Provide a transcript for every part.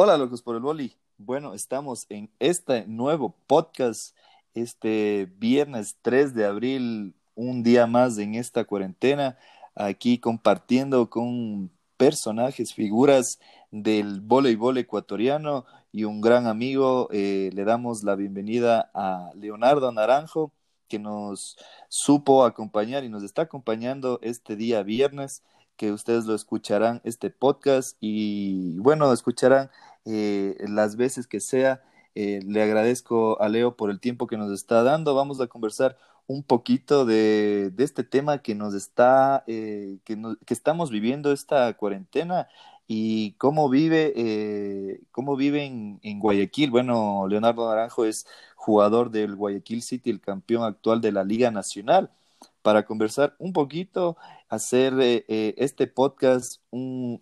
Hola, locos por el boli. Bueno, estamos en este nuevo podcast, este viernes 3 de abril, un día más en esta cuarentena, aquí compartiendo con personajes, figuras del voleibol ecuatoriano y un gran amigo. Eh, le damos la bienvenida a Leonardo Naranjo, que nos supo acompañar y nos está acompañando este día viernes que ustedes lo escucharán este podcast y bueno, escucharán eh, las veces que sea. Eh, le agradezco a Leo por el tiempo que nos está dando. Vamos a conversar un poquito de, este tema que nos está, eh, que, estamos viviendo esta cuarentena y cómo vive, cómo vive en, en, Guayaquil. Bueno, Leonardo Naranjo es jugador del Guayaquil City, el campeón actual de la Liga Nacional para conversar un poquito, hacer eh, eh, este podcast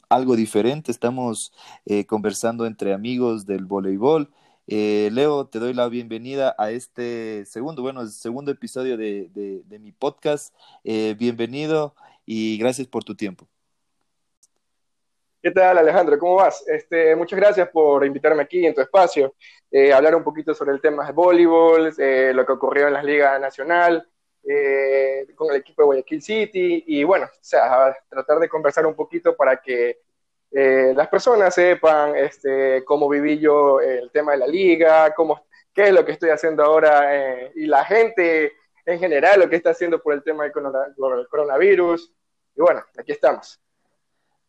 algo diferente. Estamos eh, conversando entre amigos del voleibol. Leo, te doy la bienvenida a este segundo, bueno, segundo episodio de, mi podcast. bienvenido y gracias por tu tiempo. ¿Qué tal, Alejandro? ¿Cómo vas? Este, muchas gracias por invitarme aquí en tu espacio, hablar un poquito sobre el tema de voleibol, lo que ocurrió en la Liga Nacional, eh, con el equipo de Guayaquil City y bueno, o sea, tratar de conversar un poquito para que eh, las personas sepan este, cómo viví yo el tema de la liga, cómo, qué es lo que estoy haciendo ahora eh, y la gente en general lo que está haciendo por el tema del coronavirus. Y bueno, aquí estamos.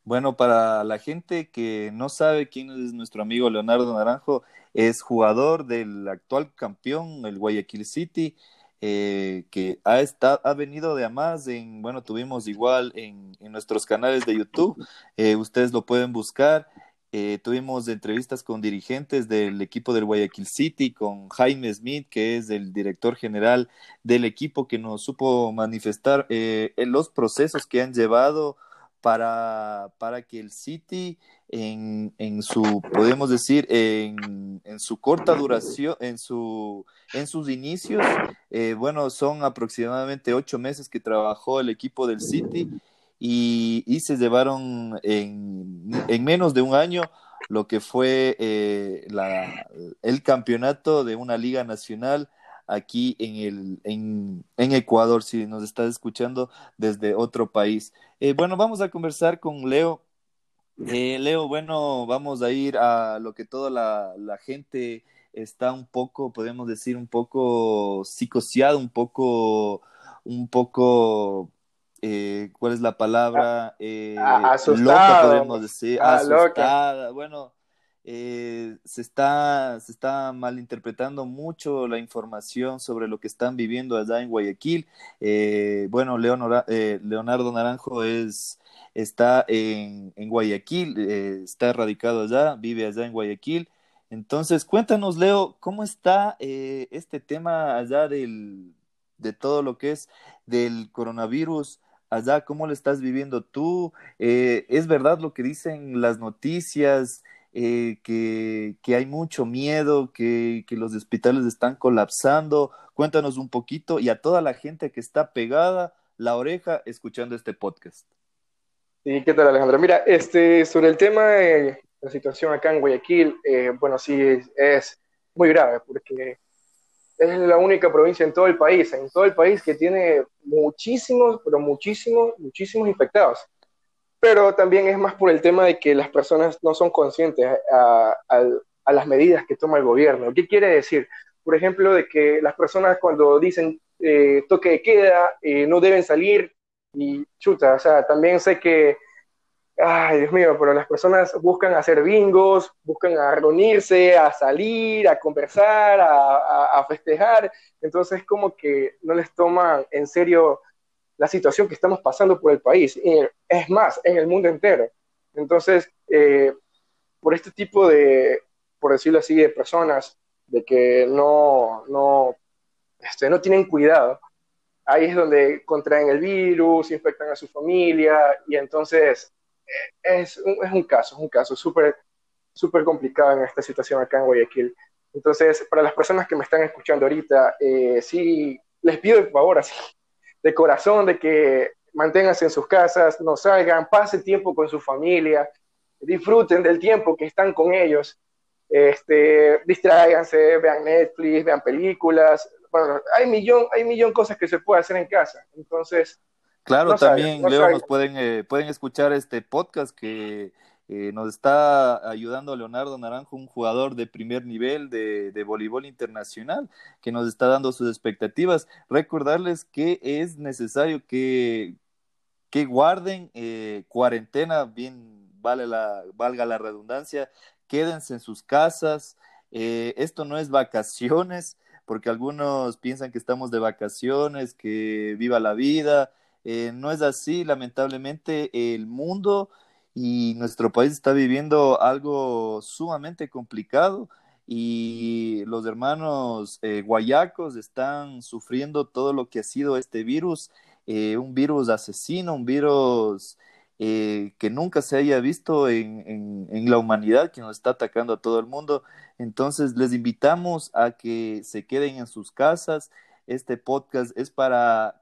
Bueno, para la gente que no sabe quién es nuestro amigo Leonardo Naranjo, es jugador del actual campeón, el Guayaquil City, eh, que ha, estado, ha venido de más, en, bueno, tuvimos igual en, en nuestros canales de YouTube, eh, ustedes lo pueden buscar. Eh, tuvimos entrevistas con dirigentes del equipo del Guayaquil City, con Jaime Smith, que es el director general del equipo, que nos supo manifestar eh, los procesos que han llevado para, para que el City en, en su, podemos decir, en, en, su corta duración, en, su, en sus inicios, eh, bueno, son aproximadamente ocho meses que trabajó el equipo del City y, y se llevaron en, en, menos de un año lo que fue eh, la, el campeonato de una liga nacional aquí en, el, en, en Ecuador, si nos estás escuchando desde otro país. Eh, bueno, vamos a conversar con Leo. Eh, Leo, bueno, vamos a ir a lo que toda la, la gente está un poco, podemos decir, un poco psicoseado, un poco, un poco, eh, ¿cuál es la palabra? Eh, asustada, loca, podemos decir, ah, asustada. Loca. Bueno, eh, se, está, se está malinterpretando mucho la información sobre lo que están viviendo allá en Guayaquil. Eh, bueno, eh, Leonardo Naranjo es, está en, en Guayaquil, está radicado allá, vive allá en Guayaquil. Entonces, cuéntanos, Leo, ¿cómo está este tema allá del, de todo lo que es del coronavirus? Allá, ¿cómo lo estás viviendo tú? ¿Es verdad lo que dicen las noticias? Eh, que, que, hay mucho miedo, que, que, los hospitales están colapsando. Cuéntanos un poquito y a toda la gente que está pegada la oreja escuchando este podcast. Sí, ¿qué tal Alejandro? Mira, este, sobre el tema de la situación acá en Guayaquil, eh, bueno, sí, es, muy grave porque es la única provincia en todo el país, en todo el país que tiene muchísimos, pero muchísimos, muchísimos infectados pero también es más por el tema de que las personas no son conscientes a, las medidas que toma el gobierno. ¿Qué quiere decir? Por ejemplo, de que las personas cuando dicen eh, toque de queda eh, no deben salir y chuta, o sea, también sé que, ay Dios mío, pero las personas buscan hacer bingos, buscan a reunirse, a salir, a conversar, a festejar, entonces como que no les toman en serio la situación que estamos pasando por el país, es más, en el mundo entero. Entonces, eh, por este tipo de, por decirlo así, de personas, de que no, no, este, no tienen cuidado, ahí es donde contraen el virus, infectan a su familia, y entonces eh, es un, es un caso, es un caso súper súper complicado en esta situación acá en Guayaquil. Entonces, para las personas que me están escuchando ahorita, eh, sí, les pido el favor, así, de corazón de que manténganse en sus casas, no salgan, pasen tiempo con su familia, disfruten del tiempo que están con ellos, este, distráiganse, vean Netflix, vean películas, bueno, hay millón, hay millón cosas que se puede hacer en casa, entonces... Claro, también, Leo, nos pueden, eh, pueden escuchar este podcast que eh, nos está ayudando Leonardo Naranjo, un jugador de primer nivel de, de, voleibol internacional, que nos está dando sus expectativas. Recordarles que es necesario que, que guarden eh, cuarentena, bien vale la, valga la redundancia, quédense en sus casas. Eh, esto no es vacaciones, porque algunos piensan que estamos de vacaciones, que viva la vida. no es así, lamentablemente el mundo y nuestro país está viviendo algo sumamente complicado y los hermanos eh, guayacos están sufriendo todo lo que ha sido este virus, eh, un virus asesino, un virus eh, que nunca se haya visto en, en, la humanidad, que nos está atacando a todo el mundo. Entonces, les invitamos a que se queden en sus casas. Este podcast es para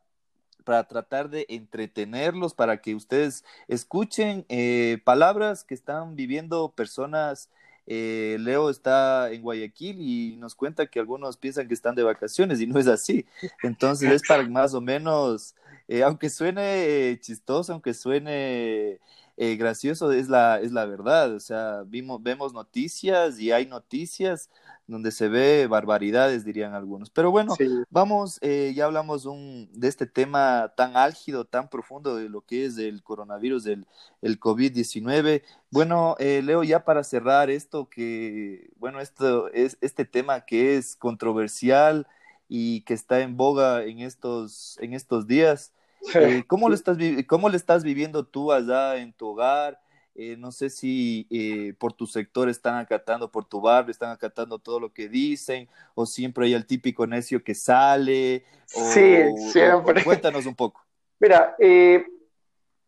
para tratar de entretenerlos, para que ustedes escuchen eh, palabras que están viviendo personas. Eh, Leo está en Guayaquil y nos cuenta que algunos piensan que están de vacaciones y no es así. Entonces es para más o menos, eh, aunque suene chistoso, aunque suene gracioso, es la, es la verdad. O sea, vimos, vemos noticias y hay noticias donde se ve barbaridades, dirían algunos. Pero bueno, vamos, eh, ya hablamos un, de este tema tan álgido, tan profundo de lo que es el coronavirus, del el COVID-19. Bueno, eh, Leo, ya para cerrar esto, que, bueno, esto es este tema que es controversial y que está en boga en estos, en estos días. Eh, ¿cómo, lo estás, ¿Cómo lo estás viviendo tú allá en tu hogar? Eh, no sé si eh, por tu sector están acatando, por tu barrio están acatando todo lo que dicen, o siempre hay el típico necio que sale. sí, siempre. cuéntanos un poco. Mira, eh,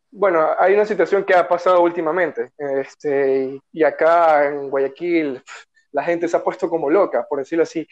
bueno, hay una situación que ha pasado últimamente, este, y acá en Guayaquil la gente se ha puesto como loca, por decirlo así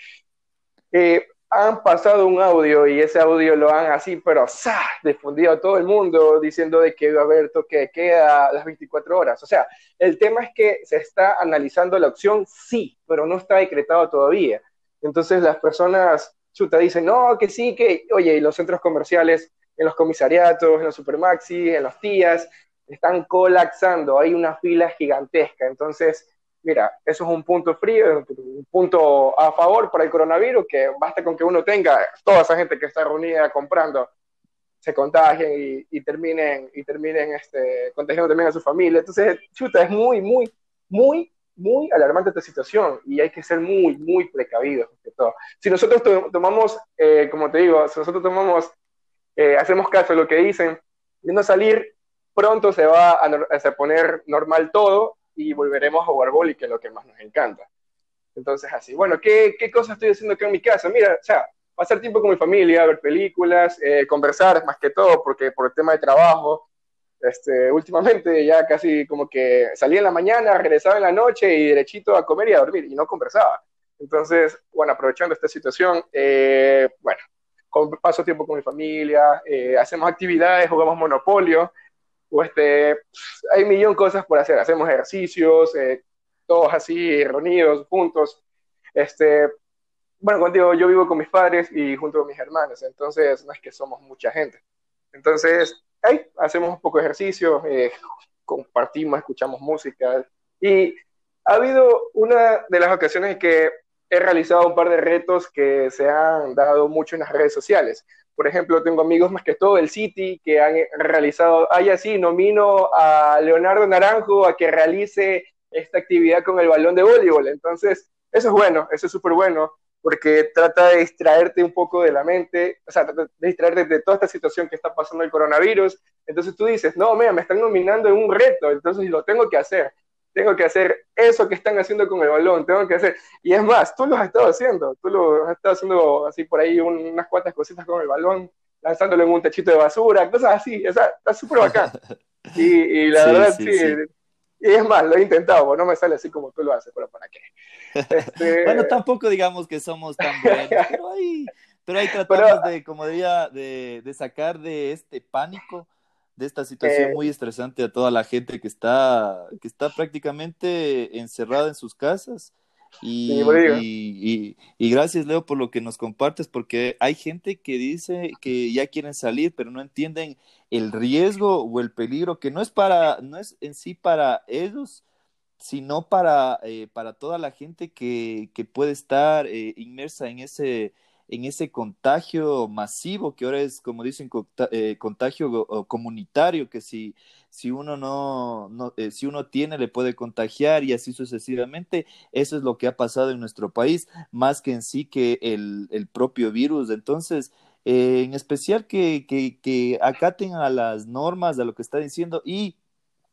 han pasado un audio y ese audio lo han así, pero ¡sa! difundido a todo el mundo diciendo de que iba a haber toque de queda las 24 horas. O sea, el tema es que se está analizando la opción sí, pero no está decretado todavía. Entonces las personas, chuta, dicen, no, que sí, que, oye, y los centros comerciales, en los comisariatos, en los supermaxi, en los tías, están colapsando, hay una fila gigantesca. Entonces, mira, eso es un punto frío, un punto a favor para el coronavirus, que basta con que uno tenga toda esa gente que está reunida comprando, se contagien y, terminen, y terminen este, contagiando también a su familia. Entonces, chuta, es muy, muy, muy, muy alarmante esta situación y hay que ser muy, muy precavidos. Todo. Si nosotros tomamos, eh, como te digo, si nosotros tomamos, eh, hacemos caso de lo que dicen, de no salir, pronto se va a, a poner normal todo y volveremos a jugar boli, que es lo que más nos encanta. Entonces, así, bueno, ¿qué, ¿qué cosas estoy haciendo acá en mi casa? Mira, o sea, pasar tiempo con mi familia, ver películas, eh, conversar más que todo, porque por el tema de trabajo, este, últimamente ya casi como que salía en la mañana, regresaba en la noche y derechito a comer y a dormir, y no conversaba. Entonces, bueno, aprovechando esta situación, eh, bueno, paso tiempo con mi familia, eh, hacemos actividades, jugamos monopolio, o este, hay un millón cosas por hacer, hacemos ejercicios, eh, todos así reunidos, juntos. Este, bueno, contigo yo vivo con mis padres y junto con mis hermanos, entonces no es que somos mucha gente. Entonces, ahí hacemos un poco de ejercicio, eh, compartimos, escuchamos música y ha habido una de las ocasiones en que he realizado un par de retos que se han dado mucho en las redes sociales. Por ejemplo, tengo amigos más que todo del City que han realizado, ay, así, nomino a Leonardo Naranjo a que realice esta actividad con el balón de voleibol. Entonces, eso es bueno, eso es súper bueno, porque trata de distraerte un poco de la mente, o sea, de distraerte de toda esta situación que está pasando el coronavirus. Entonces tú dices, no, mira, me están nominando en un reto, entonces lo tengo que hacer tengo que hacer eso que están haciendo con el balón, tengo que hacer, y es más, tú lo has estado haciendo, tú lo has estado haciendo así por ahí unas cuantas cositas con el balón, lanzándolo en un techito de basura, cosas así, o sea, está súper bacán. Y, la verdad, sí, y es más, lo he intentado, no me sale así como tú lo haces, pero ¿para qué? Este... bueno, tampoco digamos que somos tan buenos, pero ahí, pero ahí tratamos de, como diría, de, de sacar de este pánico de esta situación muy estresante a toda la gente que está, que está prácticamente encerrada en sus casas. Y, y, y, gracias, Leo, por lo que nos compartes, porque hay gente que dice que ya quieren salir, pero no entienden el riesgo o el peligro, que no es para, no es en sí para ellos, sino para, eh, para toda la gente que, que puede estar eh, inmersa en ese, en ese contagio masivo que ahora es, como dicen, eh, contagio comunitario, que si, si uno no, eh, si uno tiene, le puede contagiar y así sucesivamente. Eso es lo que ha pasado en nuestro país, más que en sí que el, el propio virus. Entonces, eh, en especial que, que, que acaten a las normas de lo que está diciendo y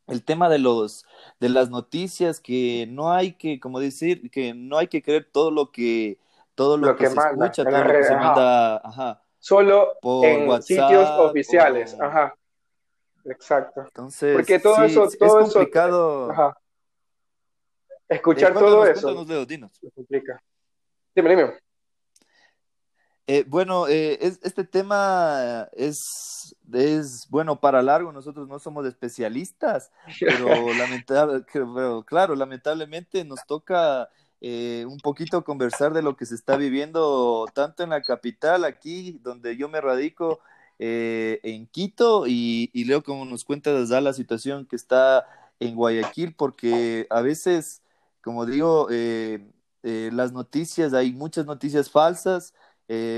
el tema de los de las noticias que no hay que como decir que no hay que creer todo lo que todo lo, que, se escucha, todo lo que se manda, ajá, solo en sitios oficiales, ajá. Exacto. Entonces, porque todo eso, todo es complicado. ajá. Escuchar todo eso. Dinos. complica. Dime, dime. Eh, bueno, eh, este tema es, es bueno para largo. Nosotros no somos especialistas, pero, lamentable, pero claro, lamentablemente nos toca eh, un poquito conversar de lo que se está viviendo tanto en la capital, aquí donde yo me radico, eh, en Quito, y, leo como nos cuenta la situación que está en Guayaquil, porque a veces, como digo, eh, las noticias, hay muchas noticias falsas,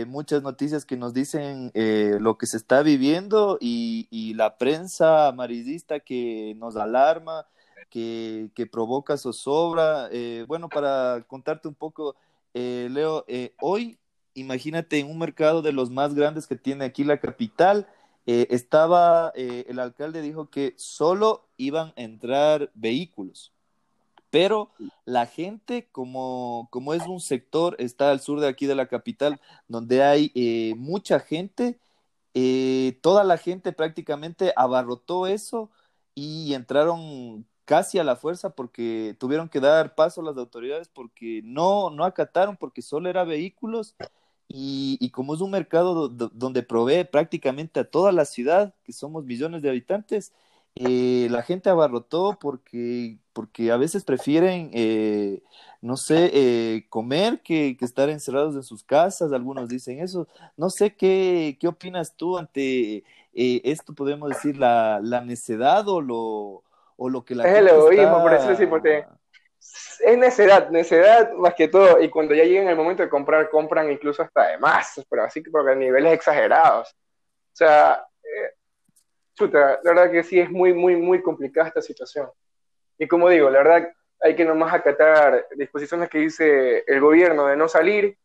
muchas noticias que nos dicen lo que se está viviendo y, y la prensa amarillista que nos alarma que, que provoca zozobra. Eh, bueno, para contarte un poco, eh, Leo, eh, hoy imagínate en un mercado de los más grandes que tiene aquí la capital, estaba, el alcalde dijo que solo iban a entrar vehículos, pero la gente, como, como es un sector, está al sur de aquí de la capital, donde hay mucha gente, toda la gente prácticamente abarrotó eso y entraron casi a la fuerza porque tuvieron que dar paso las autoridades porque no, no acataron, porque solo era vehículos y, y como es un mercado donde provee prácticamente a toda la ciudad, que somos millones de habitantes, eh, la gente abarrotó porque, porque a veces prefieren, eh, no sé, eh, comer que, que, estar encerrados en sus casas, algunos dicen eso. No sé qué, qué opinas tú ante esto, podemos decir, la, la necedad o lo o lo que la es el egoísmo, por eso es importante. Es necedad, necedad más que todo, y cuando ya llegan el momento de comprar, compran incluso hasta de más, pero así que porque a niveles exagerados. O sea, eh, chuta, la verdad que sí es muy, muy, muy complicada esta situación. Y como digo, la verdad hay que nomás acatar disposiciones que dice el gobierno de no salir,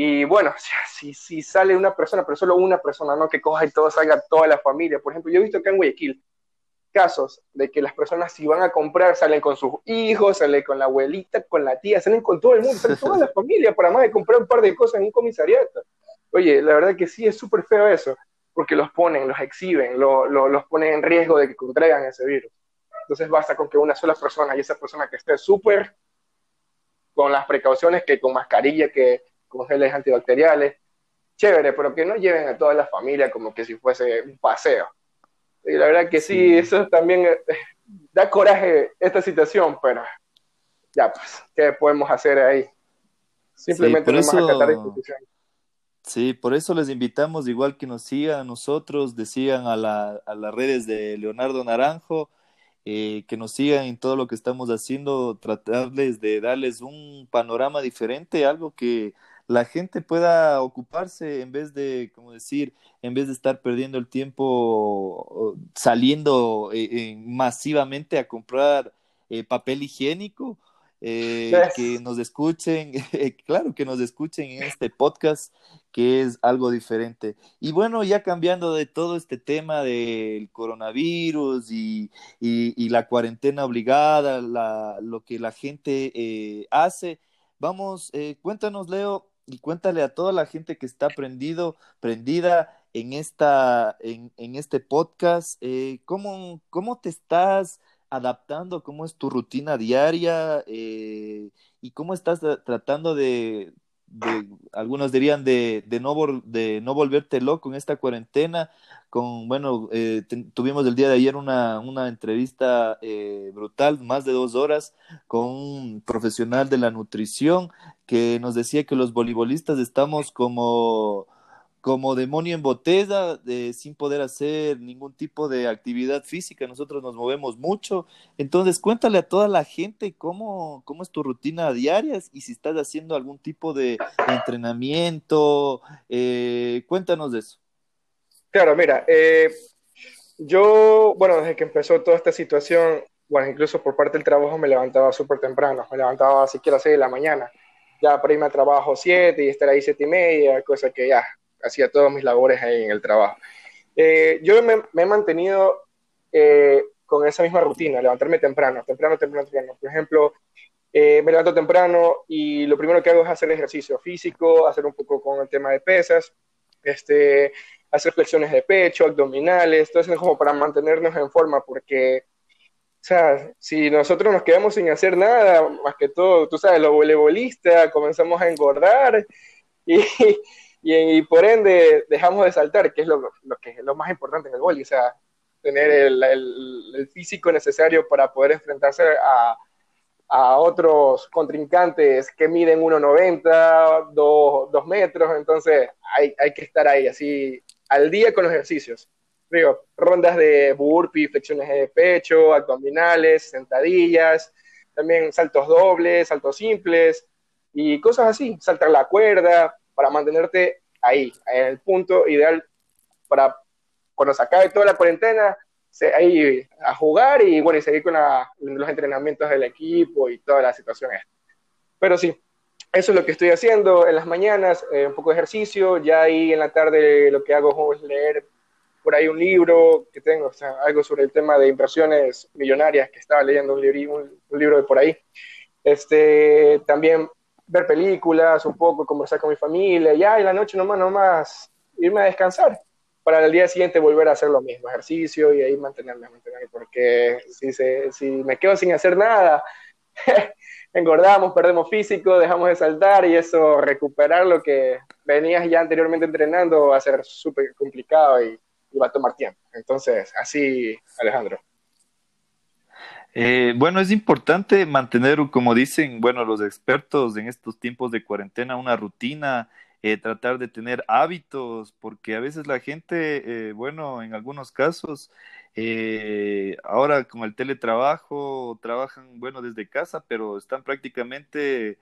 y bueno, si, si sale una persona, pero solo una persona, no que coja y todo salga toda la familia. Por ejemplo, yo he visto acá en Guayaquil, casos de que las personas si van a comprar salen con sus hijos, salen con la abuelita, con la tía, salen con todo el mundo, salen toda la familia para más de comprar un par de cosas en un comisariato. Oye, la verdad que sí es súper feo eso, porque los ponen, los exhiben, los ponen en riesgo de que contraigan ese virus. Entonces basta con que una sola persona y esa persona que esté súper con las precauciones que con mascarilla, que con geles antibacteriales, chévere, pero que no lleven a toda la familia como que si fuese un paseo. Y la verdad que sí, eso también eh, da coraje esta situación, pero ya pues, ¿qué podemos hacer ahí? Simplemente sí, por acatar Sí, por eso les invitamos, igual que nos sigan a nosotros, decían a, la, a las redes de Leonardo Naranjo, eh, que nos sigan en todo lo que estamos haciendo, tratarles de darles un panorama diferente, algo que la gente pueda ocuparse en vez de, como decir, en vez de estar perdiendo el tiempo saliendo eh, masivamente a comprar eh, papel higiénico, eh, que nos escuchen, claro, que nos escuchen en este podcast, que es algo diferente. Y bueno, ya cambiando de todo este tema del coronavirus y, y, la cuarentena obligada, la, lo que la gente hace, vamos, cuéntanos, Leo, y cuéntale a toda la gente que está prendido, prendida en, esta, en, en este podcast, eh, ¿cómo, ¿cómo, te estás adaptando? ¿Cómo es tu rutina diaria? Eh, ¿Y cómo estás tratando de, algunos dirían de, de, no, de no volverte loco en esta cuarentena. Con, bueno, eh, tuvimos el día de ayer una, una entrevista eh, brutal, más de dos horas, con un profesional de la nutrición que nos decía que los voleibolistas estamos como como demonio en botella, sin poder hacer ningún tipo de actividad física. Nosotros nos movemos mucho. Entonces, cuéntale a toda la gente cómo, cómo es tu rutina diaria y si estás haciendo algún tipo de entrenamiento. Eh, cuéntanos de eso. Claro, mira, eh, yo, bueno, desde que empezó toda esta situación, bueno, incluso por parte del trabajo me levantaba súper temprano, me levantaba siquiera a 6 de la mañana, ya para irme a trabajo 7 y estar ahí 7 y media, cosa que ya hacía todas mis labores ahí en el trabajo. Eh, yo me, he mantenido eh, con esa misma rutina, levantarme temprano, temprano, temprano, temprano. Por ejemplo, eh, me levanto temprano y lo primero que hago es hacer ejercicio físico, hacer un poco con el tema de pesas, este, hacer flexiones de pecho, abdominales, todo eso es como para mantenernos en forma, porque, o sea, si nosotros nos quedamos sin hacer nada, más que todo, tú sabes, los voleibolistas comenzamos a engordar y, y, por ende dejamos de saltar, que es lo, que es lo más importante en el vóley, o sea, tener el, el, físico necesario para poder enfrentarse a, a otros contrincantes que miden 1,90, 2, metros, entonces hay, hay, que estar ahí, así, al día con los ejercicios. Digo, rondas de burpee, flexiones de pecho, abdominales, sentadillas, también saltos dobles, saltos simples y cosas así, saltar la cuerda, para mantenerte ahí, en el punto ideal para cuando se acabe toda la cuarentena, ahí a jugar y bueno, y seguir con los entrenamientos del equipo y toda la situación Pero sí, eso es lo que estoy haciendo en las mañanas, eh, un poco de ejercicio, ya ahí en la tarde lo que hago es leer por ahí un libro que tengo, o sea, algo sobre el tema de inversiones millonarias que estaba leyendo un, libro, un libro de por ahí. Este, también ver películas un poco, conversar con mi familia, ya en la noche nomás, nomás irme a descansar para el día siguiente volver a hacer lo mismo, ejercicio y ahí mantenerme, mantenerme porque si, se, si me quedo sin hacer nada, engordamos, perdemos físico, dejamos de saltar y eso, recuperar lo que venías ya anteriormente entrenando va a ser súper complicado y, y va a tomar tiempo. Entonces, así, Alejandro. Eh, bueno, es importante mantener, como dicen, bueno, los expertos en estos tiempos de cuarentena, una rutina, eh, tratar de tener hábitos, porque a veces la gente, eh, bueno, en algunos casos, ahora con el teletrabajo, trabajan, bueno, desde casa, pero están prácticamente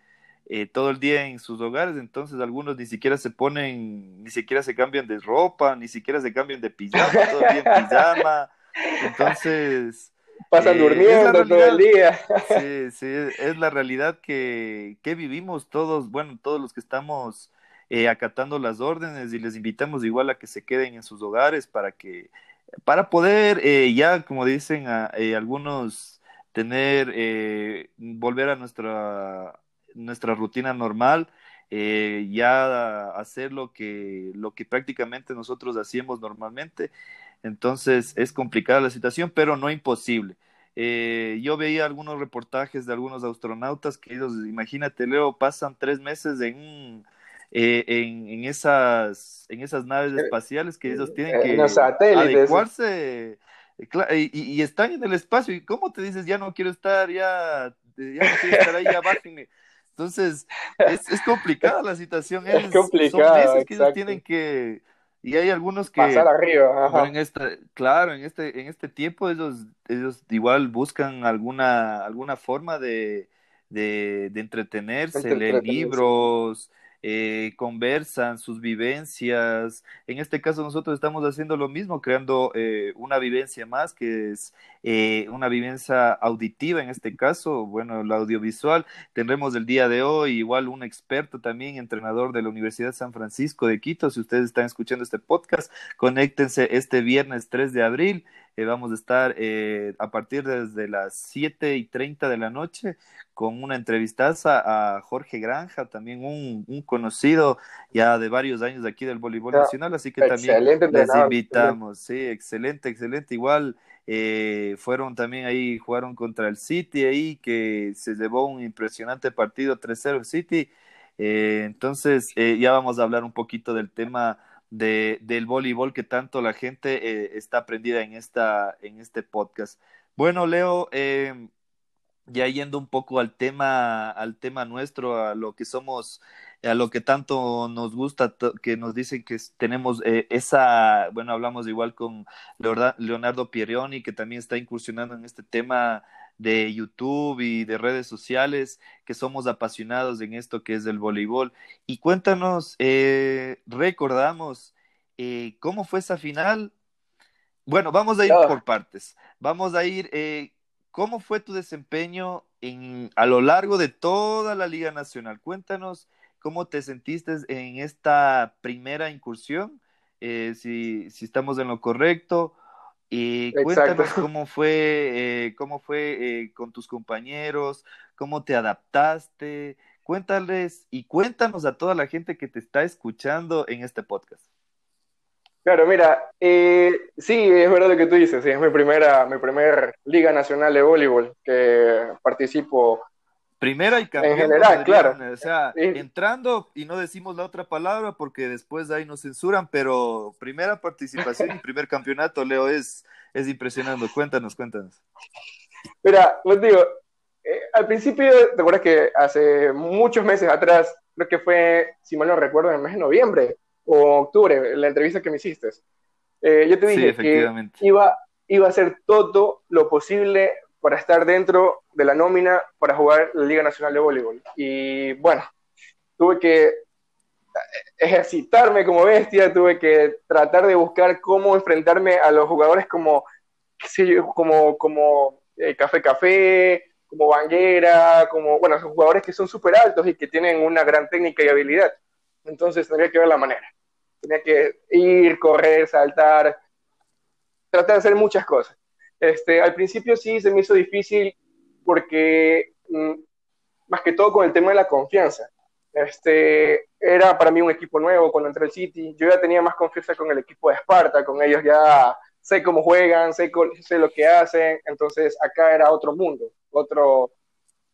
todo el día en sus hogares, entonces algunos ni siquiera se ponen, ni siquiera se cambian de ropa, ni siquiera se cambian de pijama, todo el día en pijama, entonces pasan eh, durmiendo todo el día. Sí, sí, es la realidad que, que vivimos todos, bueno, todos los que estamos eh, acatando las órdenes y les invitamos igual a que se queden en sus hogares para que, para poder eh, ya, como dicen a, algunos, tener, volver a nuestra, nuestra rutina normal. ya hacer lo que, lo que prácticamente nosotros hacíamos normalmente entonces es complicada la situación, pero no imposible. Eh, yo veía algunos reportajes de algunos astronautas que ellos, imagínate, Leo, pasan tres meses en, eh, en, esas, en esas naves eh, espaciales que ellos tienen que adecuarse y, están en el espacio. ¿Y cómo te dices, ya no quiero estar, ya, ya no quiero estar ahí, ya bájenme? Entonces, es, es complicada la situación. Es, complicado. Son meses que ellos tienen que y hay algunos que pasar arriba, En esta, claro, en este, en este tiempo ellos, ellos igual buscan alguna, alguna forma de, de, de entretenerse, leer libros, eh, conversan sus vivencias. En este caso nosotros estamos haciendo lo mismo, creando eh, una vivencia más, que es eh, una vivencia auditiva en este caso, bueno, la audiovisual. Tendremos el día de hoy igual un experto también, entrenador de la Universidad San Francisco de Quito. Si ustedes están escuchando este podcast, conéctense este viernes 3 de abril. Vamos a estar a partir desde las 7 y 30 de la noche con una entrevistaza a Jorge Granja, también un, un, conocido ya de varios años de aquí del voleibol nacional, así que también les invitamos, sí, excelente, excelente, igual eh, fueron también ahí, jugaron contra el City ahí, que se llevó un impresionante partido 3-0 el City, entonces, ya vamos a hablar un poquito del tema de, del voleibol que tanto la gente está aprendida en, esta, en este podcast. Bueno, Leo, ya yendo un poco al tema, al tema nuestro, a lo que somos, a lo que tanto nos gusta, que nos dicen que tenemos eh, esa, bueno, hablamos igual con Leonardo Pierioni, que también está incursionando en este tema de YouTube y de redes sociales, que somos apasionados en esto que es el voleibol. Y cuéntanos, eh, recordamos eh, cómo fue esa final. Bueno, vamos a ir por partes. Vamos a ir, ¿Cómo fue tu desempeño en, a lo largo de toda la Liga Nacional? Cuéntanos cómo te sentiste en esta primera incursión, eh, si, si, estamos en lo correcto. Y cuéntanos cómo fue, eh, cómo fue eh, con tus compañeros, cómo te adaptaste. Cuéntales y cuéntanos a toda la gente que te está escuchando en este podcast. Claro, mira, eh, sí, es verdad lo que tú dices, es mi primera, mi primer Liga Nacional de Voleibol que participo. Primera y campeón. En general, claro. O sea, entrando, y no decimos la otra palabra porque después de ahí nos censuran, pero primera participación y primer campeonato, Leo, es, es impresionante. Cuéntanos, cuéntanos. Mira, pues digo, eh, al principio, ¿te acuerdas que hace muchos meses atrás, creo que fue, si mal no recuerdo, en el mes de noviembre, o octubre, la entrevista que me hiciste, eh, yo te dije que iba, iba a hacer todo lo posible para estar dentro de la nómina para jugar la Liga Nacional de Voleibol. Y bueno, tuve que ejercitarme como bestia, tuve que tratar de buscar cómo enfrentarme a los jugadores como, como, como eh, Café Café, como Banguera, como, bueno, jugadores que son súper altos y que tienen una gran técnica y habilidad. Entonces tendría que ver la manera. Tenía que ir, correr, saltar, tratar de hacer muchas cosas. Este, al principio sí se me hizo difícil porque, mm, más que todo con el tema de la confianza. Este, era para mí un equipo nuevo cuando entré al City. Yo ya tenía más confianza con el equipo de Esparta, con ellos ya sé cómo juegan, sé, lo que hacen. Entonces acá era otro mundo, otro,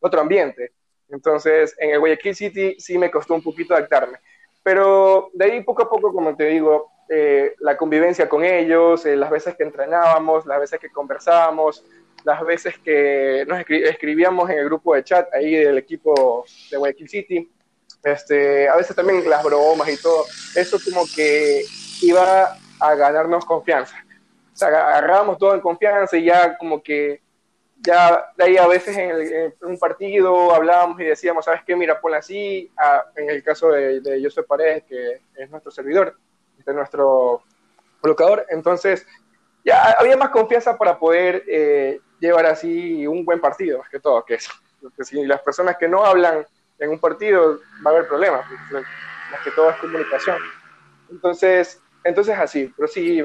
otro ambiente. Entonces en el Guayaquil City sí me costó un poquito adaptarme. Pero de ahí poco a poco, como te digo, eh, la convivencia con ellos, eh, las veces que entrenábamos, las veces que conversábamos, las veces que nos escribíamos en el grupo de chat ahí del equipo de Guayaquil City, este, a veces también las bromas y todo, eso como que iba a ganarnos confianza. O sea, agarrábamos todo en confianza y ya como que ya de ahí a veces en, un partido hablábamos y decíamos, ¿sabes qué? Mira, ponla así. Ah, en el caso de, de José Paredes, que es nuestro servidor, es nuestro colocador. Entonces, ya había más confianza para poder eh, llevar así un buen partido, más que todo, que eso. Porque si las personas que no hablan en un partido, va a haber problemas, más que todo es comunicación. Entonces, entonces así, pero sí,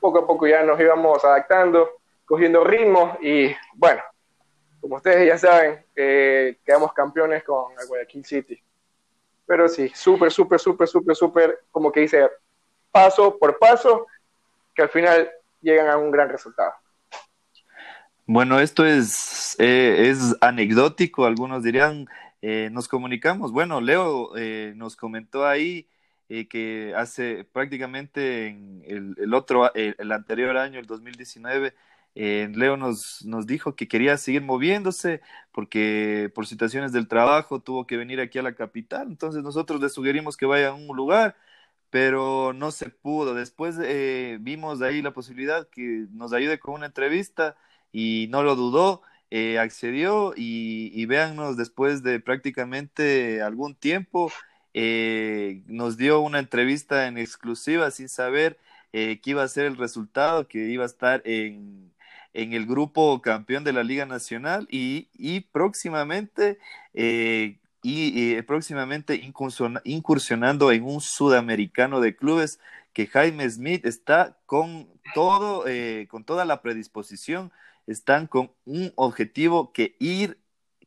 poco a poco ya nos íbamos adaptando cogiendo ritmo y bueno, como ustedes ya saben, eh, quedamos campeones con el Guayaquil City. Pero sí, súper, súper, súper, súper, súper, como que dice, paso por paso, que al final llegan a un gran resultado. Bueno, esto es, eh, es anecdótico, algunos dirían, eh, nos comunicamos. Bueno, Leo nos comentó ahí que hace prácticamente en el, el otro, el anterior año, el 2019, eh, Leo nos, nos dijo que quería seguir moviéndose porque por situaciones del trabajo tuvo que venir aquí a la capital. Entonces nosotros le sugerimos que vaya a un lugar, pero no se pudo. Después eh, vimos ahí la posibilidad que nos ayude con una entrevista y no lo dudó. Eh, accedió y, y véannos después de prácticamente algún tiempo, nos dio una entrevista en exclusiva sin saber qué iba a ser el resultado, que iba a estar en, en el grupo campeón de la Liga Nacional y, y próximamente, eh, y, próximamente incursionando en un sudamericano de clubes que Jaime Smith está con todo, eh, con toda la predisposición, están con un objetivo que ir,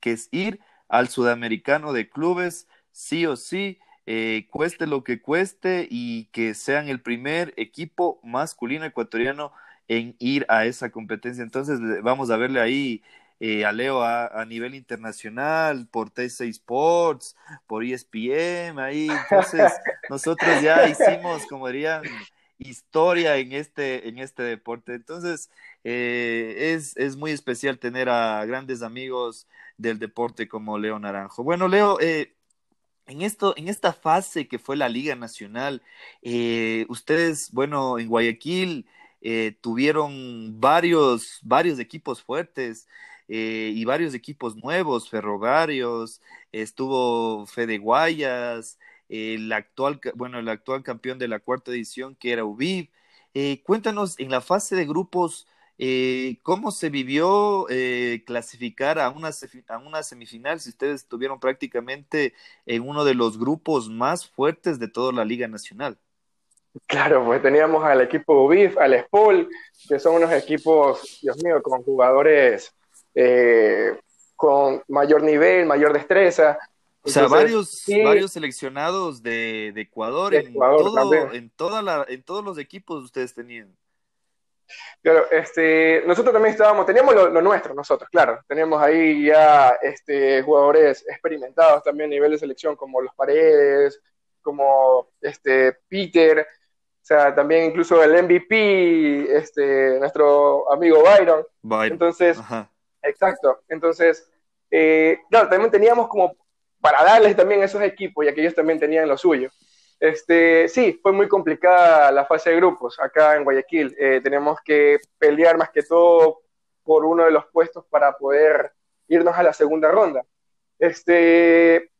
que es ir al sudamericano de clubes, sí o sí, eh, cueste lo que cueste y que sean el primer equipo masculino ecuatoriano en ir a esa competencia. Entonces vamos a verle ahí eh, a Leo a, nivel internacional, por T6 Sports, por ESPN, ahí. Entonces, nosotros ya hicimos, como dirían, historia en este, en este deporte. Entonces, eh, es, es, muy especial tener a grandes amigos del deporte como Leo Naranjo. Bueno, Leo, eh, en, esto, en esta fase que fue la Liga Nacional, eh, ustedes, bueno, en Guayaquil tuvieron varios, varios equipos fuertes. Eh, y varios equipos nuevos, ferroviarios, estuvo Fede Guayas, el actual, bueno, el actual campeón de la cuarta edición que era UBIB. Eh, cuéntanos en la fase de grupos, eh, ¿cómo se vivió clasificar a una, a una semifinal si ustedes estuvieron prácticamente en uno de los grupos más fuertes de toda la Liga Nacional? Claro, pues teníamos al equipo UBIF, al SPOL, que son unos equipos, Dios mío, con jugadores eh, con mayor nivel, mayor destreza. O sea, varios, varios seleccionados de, Ecuador, en, en, toda la, en todos los equipos ustedes tenían. Claro, este, nosotros también estábamos, teníamos lo, nuestro nosotros, claro, teníamos ahí ya este, jugadores experimentados también a nivel de selección, como los Paredes, como este, Peter, o sea, también incluso el MVP, este, nuestro amigo Byron. Byron. Entonces, Exacto. Entonces, eh, claro, también teníamos como para darles también a esos equipos, ya que ellos también tenían lo suyo. Este, sí, fue muy complicada la fase de grupos acá en Guayaquil. Eh, teníamos que pelear más que todo por uno de los puestos para poder irnos a la segunda ronda. Este,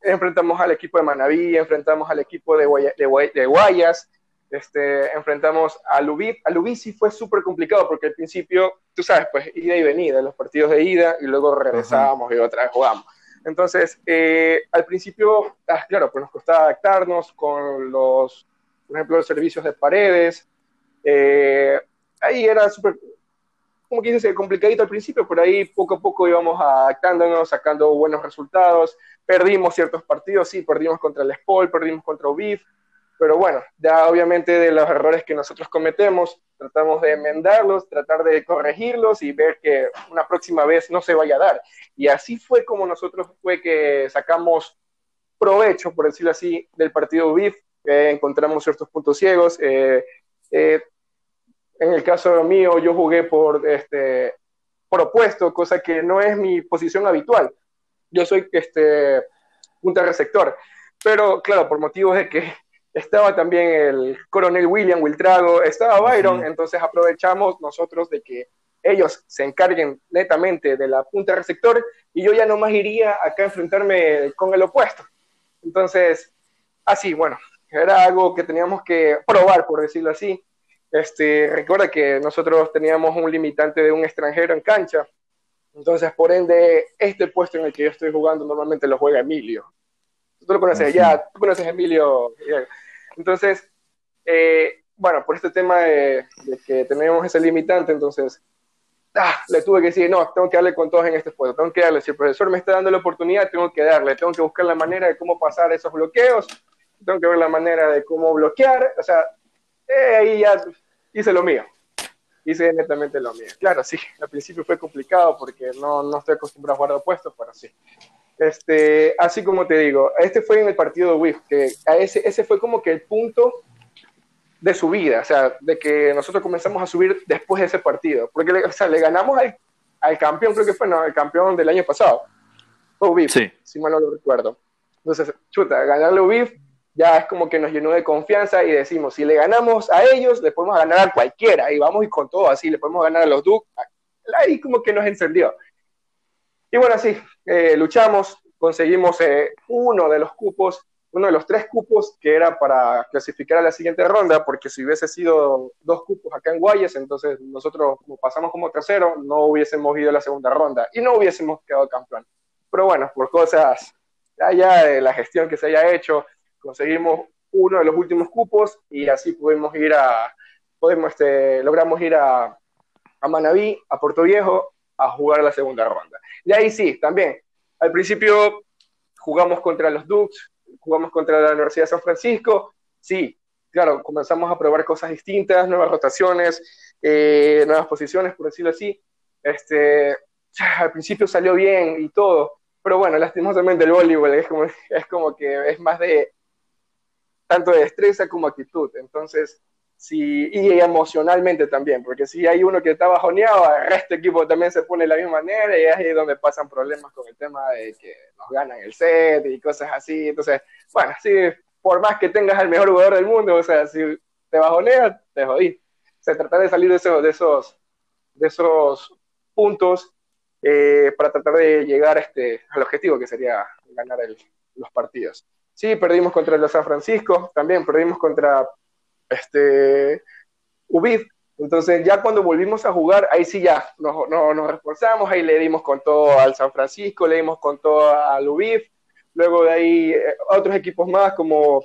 enfrentamos al equipo de Manaví, enfrentamos al equipo de, de Guayas, este, enfrentamos a Lubí. A Lubí sí fue súper complicado porque al principio, tú sabes, pues ida y venida, los partidos de ida y luego regresábamos y otra vez jugamos. Entonces, eh, al principio, ah, claro, pues nos costaba adaptarnos con los, por ejemplo, los servicios de paredes. Eh, ahí era súper, como que dice, complicadito al principio, pero ahí poco a poco íbamos adaptándonos, sacando buenos resultados. Perdimos ciertos partidos, sí, perdimos contra el Spol, perdimos contra UBIF, pero bueno, ya obviamente de los errores que nosotros cometemos, tratamos de enmendarlos, tratar de corregirlos y ver que una próxima vez no se vaya a dar. Y así fue como nosotros fue que sacamos provecho, por decirlo así, del partido BIF, encontramos ciertos puntos ciegos. Eh, eh, en el caso mío, yo jugué por, este, por opuesto, cosa que no es mi posición habitual. Yo soy este, punta receptor. Pero claro, por motivos de que estaba también el coronel William Wiltrago, estaba Byron, entonces aprovechamos nosotros de que ellos se encarguen netamente de la punta receptor y yo ya nomás iría acá a enfrentarme con el opuesto. Entonces, así, bueno, era algo que teníamos que probar, por decirlo así. Este, recuerda que nosotros teníamos un limitante de un extranjero en cancha, entonces, por ende, este puesto en el que yo estoy jugando normalmente lo juega Emilio. Tú lo conoces, ya, tú conoces a Emilio. Entonces, eh, bueno, por este tema de, que tenemos ese limitante, entonces, ah, le tuve que decir, no, tengo que darle con todos en este puesto, tengo que darle, si el profesor me está dando la oportunidad, tengo que darle, tengo que buscar la manera de cómo pasar esos bloqueos, tengo que ver la manera de cómo bloquear, o sea, eh, ahí ya hice lo mío, hice netamente lo mío. Claro, sí, al principio fue complicado porque no, no estoy acostumbrado a jugar de opuestos, pero sí. Este, así como te digo, este fue en el partido de WIF, que a ese, ese fue como que el punto de subida, o sea, de que nosotros comenzamos a subir después de ese partido, porque le, o sea, le ganamos al, al, campeón, creo que fue, no, el campeón del año pasado, fue UBIF, sí. si mal no lo recuerdo. Entonces, chuta, ganarle a UBIF ya es como que nos llenó de confianza y decimos, si le ganamos a ellos, le podemos ganar a cualquiera, y vamos y con todo así, le podemos ganar a los Duke, ahí como que nos encendió. Y bueno, sí, eh, luchamos, conseguimos eh, uno de los cupos, uno de los tres cupos que era para clasificar a la siguiente ronda, porque si hubiese sido dos cupos acá en Guayas, entonces nosotros como pasamos como tercero, no hubiésemos ido a la segunda ronda y no hubiésemos quedado campeón. Pero bueno, por cosas allá de la gestión que se haya hecho, conseguimos uno de los últimos cupos y así pudimos ir a, podemos, este, logramos ir a, a Manaví, a Puerto Viejo, a jugar la segunda ronda. Y ahí sí, también, al principio jugamos contra los Dukes, jugamos contra la Universidad de San Francisco, sí, claro, comenzamos a probar cosas distintas, nuevas rotaciones, eh, nuevas posiciones, por decirlo así. Este, al principio salió bien y todo, pero bueno, lastimosamente el voleibol es como, es como que es más de tanto de destreza como actitud, entonces y emocionalmente también, porque si hay uno que está bajoneado, el resto del equipo también se pone de la misma manera y es ahí donde pasan problemas con el tema de que nos ganan el set y cosas así. Entonces, bueno, sí, por más que tengas al mejor jugador del mundo, o sea, si te bajoneas, te jodí. Se trata de salir de esos, de esos, de esos puntos eh, para tratar de llegar este, al objetivo que sería ganar los partidos. Sí, perdimos contra el San Francisco, también perdimos contra este, UBIF. Entonces ya cuando volvimos a jugar, ahí sí ya nos, nos, reforzamos, ahí le dimos con todo al San Francisco, le dimos con todo al UBIF, luego de ahí eh, otros equipos más como,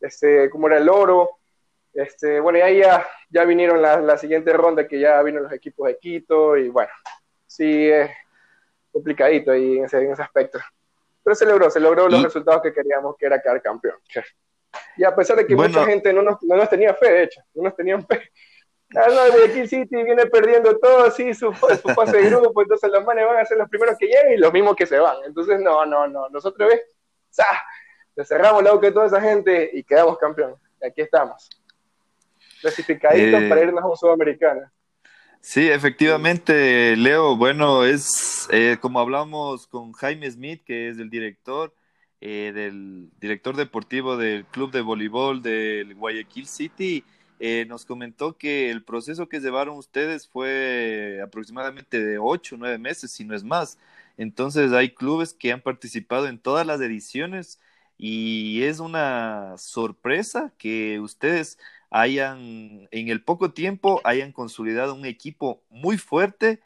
este, como era el Oro, este, bueno, y ahí ya, ya vinieron la, la, siguiente ronda que ya vino los equipos de Quito y bueno, sí es complicadito ahí en ese, en ese aspecto. Pero se logró, se logró los resultados que queríamos, que era quedar campeón. Y a pesar de que mucha gente no nos, no nos, tenía fe, de hecho, no nos tenían fe. Ah, no, Guayaquil City viene perdiendo todo así, su, su fase de grupo, entonces los manes van a ser los primeros que lleguen y los mismos que se van. Entonces, no, no, no. Nosotros, ¿ves? Le cerramos la boca a toda esa gente y quedamos campeón. Aquí estamos. Clasificaditos eh, para irnos a un sudamericano. Sí, efectivamente, Leo. Bueno, es eh, como hablamos con Jaime Smith, que es el director eh, del director deportivo del club de voleibol del Guayaquil City, eh, nos comentó que el proceso que llevaron ustedes fue aproximadamente de ocho o nueve meses, si no es más. Entonces hay clubes que han participado en todas las ediciones y es una sorpresa que ustedes hayan, en el poco tiempo, hayan consolidado un equipo muy fuerte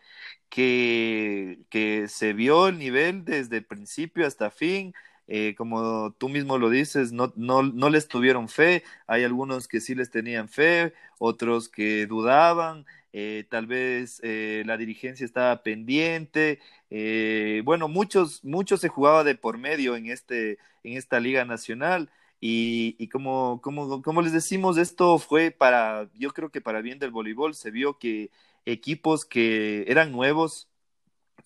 que, que se vio el nivel desde principio hasta fin, eh, como tú mismo lo dices, no, no, no, les tuvieron fe, hay algunos que sí les tenían fe, otros que dudaban, eh, tal vez eh, la dirigencia estaba pendiente, bueno, muchos, muchos se jugaba de por medio en, este, en esta liga nacional. Y, y como, como, como les decimos, esto fue para, yo creo que para bien del voleibol, se vio que equipos que eran nuevos,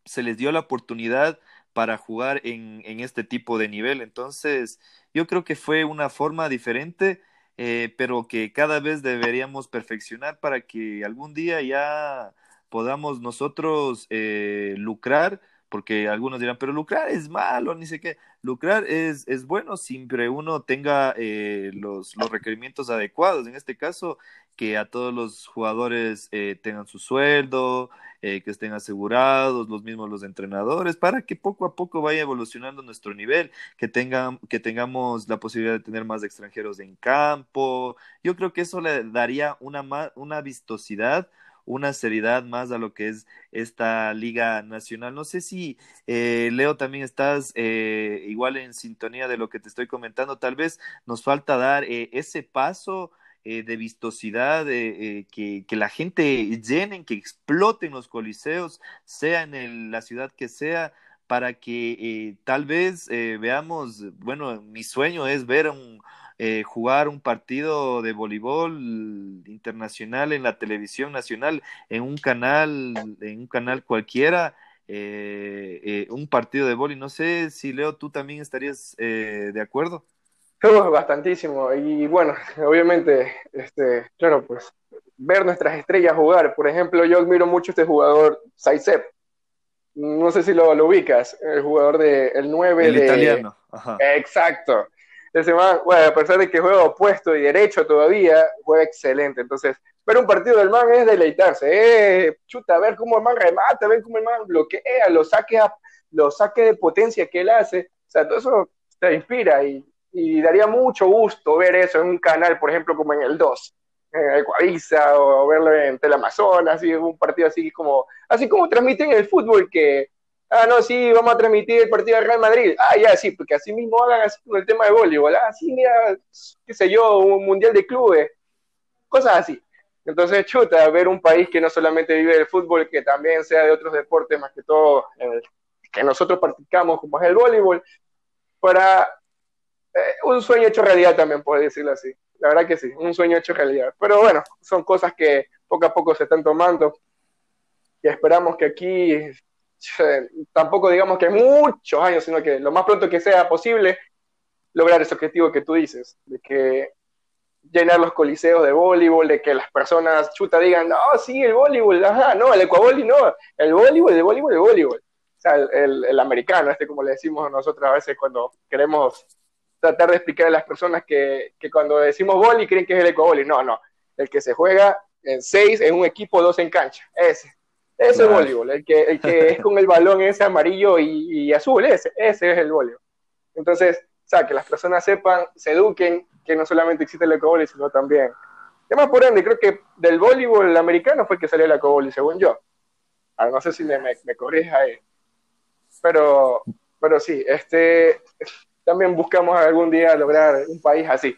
se les dio la oportunidad para jugar en, este tipo de nivel. Entonces, yo creo que fue una forma diferente, eh, pero que cada vez deberíamos perfeccionar para que algún día ya podamos nosotros eh, lucrar porque algunos dirán, pero lucrar es malo, ni sé qué. Lucrar es, es bueno siempre uno tenga eh, los, los, requerimientos adecuados. En este caso, que a todos los jugadores eh, tengan su sueldo, eh, que estén asegurados, los mismos los entrenadores, para que poco a poco vaya evolucionando nuestro nivel, que, tengan, que tengamos la posibilidad de tener más extranjeros en campo. Yo creo que eso le daría una, una vistosidad una seriedad más a lo que es esta liga nacional. No sé si, eh, Leo, también estás eh, igual en sintonía de lo que te estoy comentando. Tal vez nos falta dar eh, ese paso de vistosidad, que, que, la gente llenen, que exploten los coliseos, sea en la ciudad que sea, para que tal vez veamos, bueno, mi sueño es ver un, eh, jugar un partido de voleibol internacional en la televisión nacional, en un canal, en un canal cualquiera, eh, eh, un partido de voleibol. No sé si Leo, tú también estarías de acuerdo. bastantísimo. Y bueno, obviamente, este, claro, pues ver nuestras estrellas jugar. Por ejemplo, yo admiro mucho este jugador, Saizep. No sé si lo, lo ubicas, el jugador de el 9 el italiano. Exacto ese man, bueno, a pesar de que juega opuesto y derecho todavía, juega excelente. Entonces, ver un partido del man es deleitarse, eh, chuta, ver cómo el man remata, ver cómo el man bloquea, lo saque, lo saque de potencia que él hace. O sea, todo eso te inspira y, y daría mucho gusto ver eso en un canal, por ejemplo, como en el 2 en el Coavisa o verlo en Teleamazonas, así un partido así como así como transmiten el fútbol que ah, no, sí, vamos a transmitir el partido del Real Madrid. Ah, ya, sí, porque así mismo hagan así con el tema de voleibol. Ah, sí, mira, qué sé yo, un mundial de clubes. Cosas así. Entonces, chuta, ver un país que no solamente vive del fútbol, que también sea de otros deportes, más que todo, que nosotros practicamos, como es el voleibol, para eh, un sueño hecho realidad también, puedo decirlo así. La verdad que sí, un sueño hecho realidad. Pero bueno, son cosas que poco a poco se están tomando y esperamos que aquí tampoco digamos que muchos años, sino que lo más pronto que sea posible, lograr ese objetivo que tú dices, de que llenar los coliseos de voleibol, de que las personas chuta digan, no, sí, el voleibol, ajá, no, el ecuavoli no, el voleibol, el voleibol, el voleibol. O sea, el, el, americano, este como le decimos nosotros a veces cuando queremos tratar de explicar a las personas que, que cuando decimos voli creen que es el ecuavoli. No, no, el que se juega en seis en un equipo, dos en cancha, ese. Ese es voleibol, el que, el que es con el balón ese amarillo y, y azul, ese, ese es el voleibol. Entonces, o sea, que las personas sepan, se eduquen, que no solamente existe el ecoboli, sino también. Además, por ende, creo que del voleibol americano fue que salió el ecoboli, según yo. Ahora, no sé si me, me, corrija ahí. Pero, pero sí, este, también buscamos algún día lograr un país así.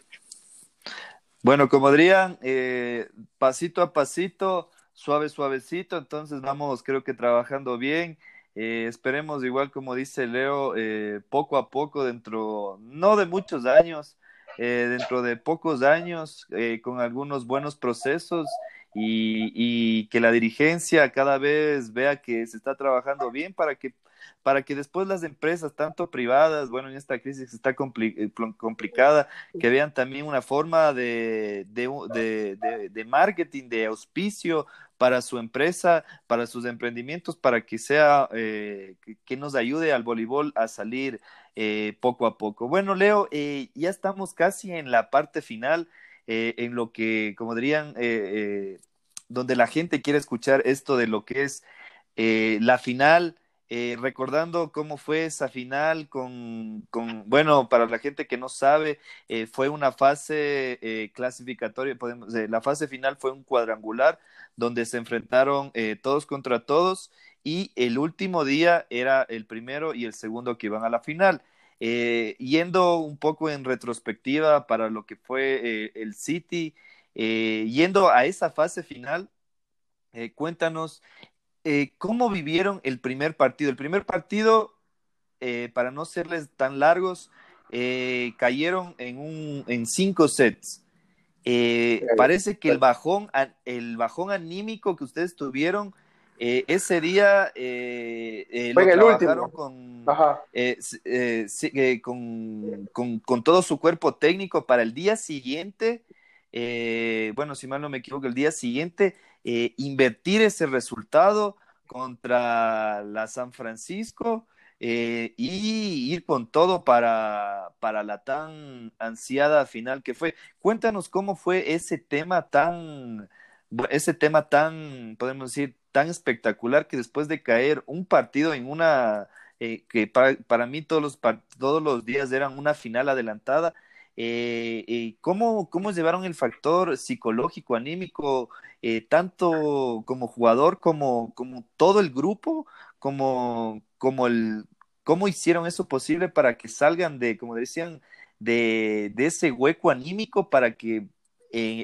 Bueno, como dirían, eh, pasito a pasito, suave, suavecito, entonces vamos, creo que trabajando bien. Eh, esperemos, igual como dice Leo, eh, poco a poco, dentro, no de muchos años, dentro de pocos años, con algunos buenos procesos y, y, que la dirigencia cada vez vea que se está trabajando bien para que para que después las empresas, tanto privadas, bueno, en esta crisis está eh, complicada, que vean también una forma de, de, de, marketing, de auspicio para su empresa, para sus emprendimientos, para que sea, eh, que, nos ayude al voleibol a salir eh, poco a poco. Bueno, Leo, ya estamos casi en la parte final, en lo que, como dirían, donde la gente quiere escuchar esto de lo que es la final eh, recordando cómo fue esa final con, con, bueno, para la gente que no sabe, eh, fue una fase eh, clasificatoria, podemos, la fase final fue un cuadrangular donde se enfrentaron todos contra todos y el último día era el primero y el segundo que iban a la final. yendo un poco en retrospectiva para lo que fue el City, yendo a esa fase final, cuéntanos eh, ¿cómo vivieron el primer partido? El primer partido, eh, para no serles tan largos, eh, cayeron en, un, en cinco sets. parece que el bajón, el bajón anímico que ustedes tuvieron ese día lo trabajaron con, con, con, todo su cuerpo técnico para el día siguiente. bueno, si mal no me equivoco, el día siguiente eh, invertir ese resultado contra la San Francisco eh, y ir con todo para, para la tan ansiada final que fue. Cuéntanos cómo fue ese tema tan, ese tema tan, podemos decir, tan espectacular que después de caer un partido en una, eh, que para, para, mí todos los, todos los días eran una final adelantada, eh, eh, ¿cómo, ¿cómo, llevaron el factor psicológico, anímico, eh, tanto como jugador como, como todo el grupo, como, como el, cómo hicieron eso posible para que salgan de, como decían, de, de ese hueco anímico para que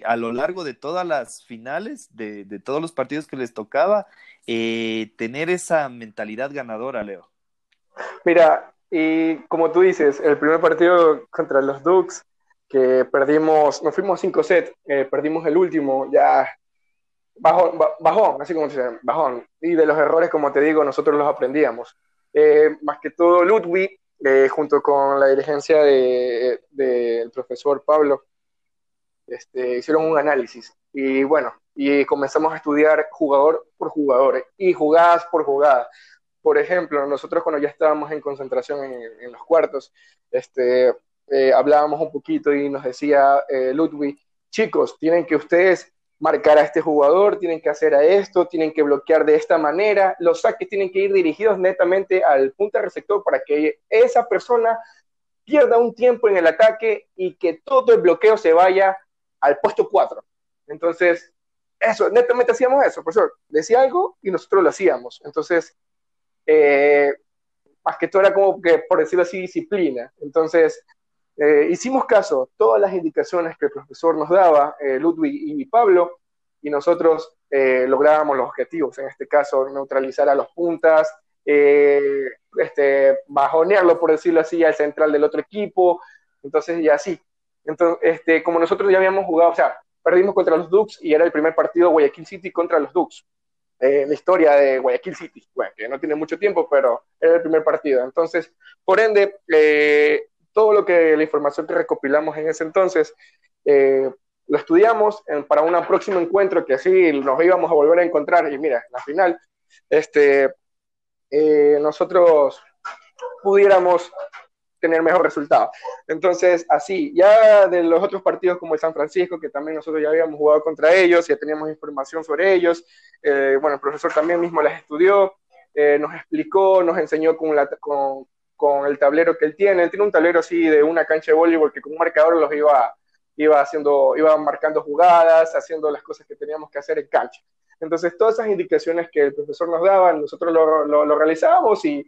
a lo largo de todas las finales, de, de todos los partidos que les tocaba, tener esa mentalidad ganadora, Leo? Mira, y como tú dices, el primer partido contra los Ducks, que perdimos, nos fuimos cinco sets, eh, perdimos el último, ya bajón, bajón, así como se dice, bajón. Y de los errores, como te digo, nosotros los aprendíamos. Eh, más que todo, Ludwig, eh, junto con la dirigencia del de, profesor Pablo, este, hicieron un análisis. Y bueno, y comenzamos a estudiar jugador por jugador y jugadas por jugadas por ejemplo, nosotros cuando ya estábamos en concentración en, los cuartos, este, eh, hablábamos un poquito y nos decía eh, Ludwig, chicos, tienen que ustedes marcar a este jugador, tienen que hacer a esto, tienen que bloquear de esta manera, los saques tienen que ir dirigidos netamente al punto receptor para que esa persona pierda un tiempo en el ataque y que todo el bloqueo se vaya al puesto 4. Entonces, eso, netamente hacíamos eso, profesor. Decía algo y nosotros lo hacíamos. Entonces, eh, más que todo era como que, por decirlo así, disciplina. Entonces, eh, hicimos caso, todas las indicaciones que el profesor nos daba, eh, Ludwig y Pablo, y nosotros lográbamos los objetivos, en este caso, neutralizar a los puntas, este, bajonearlo, por decirlo así, al central del otro equipo, entonces, y así. Entonces, este, como nosotros ya habíamos jugado, o sea, perdimos contra los Ducks y era el primer partido Guayaquil City contra los Ducks. Eh, la historia de Guayaquil City, bueno, que no tiene mucho tiempo, pero era el primer partido. Entonces, por ende, eh, todo lo que la información que recopilamos en ese entonces, eh, lo estudiamos para un próximo encuentro que así nos íbamos a volver a encontrar. Y mira, la final, este, nosotros pudiéramos tener mejor resultado. Entonces, así, ya de los otros partidos como el San Francisco, que también nosotros ya habíamos jugado contra ellos, ya teníamos información sobre ellos, eh, bueno, el profesor también mismo las estudió, eh, nos explicó, nos enseñó con, la, con, con, el tablero que él tiene. Él tiene un tablero así de una cancha de voleibol que con un marcador los iba, iba haciendo, iba marcando jugadas, haciendo las cosas que teníamos que hacer en cancha. Entonces, todas esas indicaciones que el profesor nos daba, nosotros lo, lo, lo realizábamos y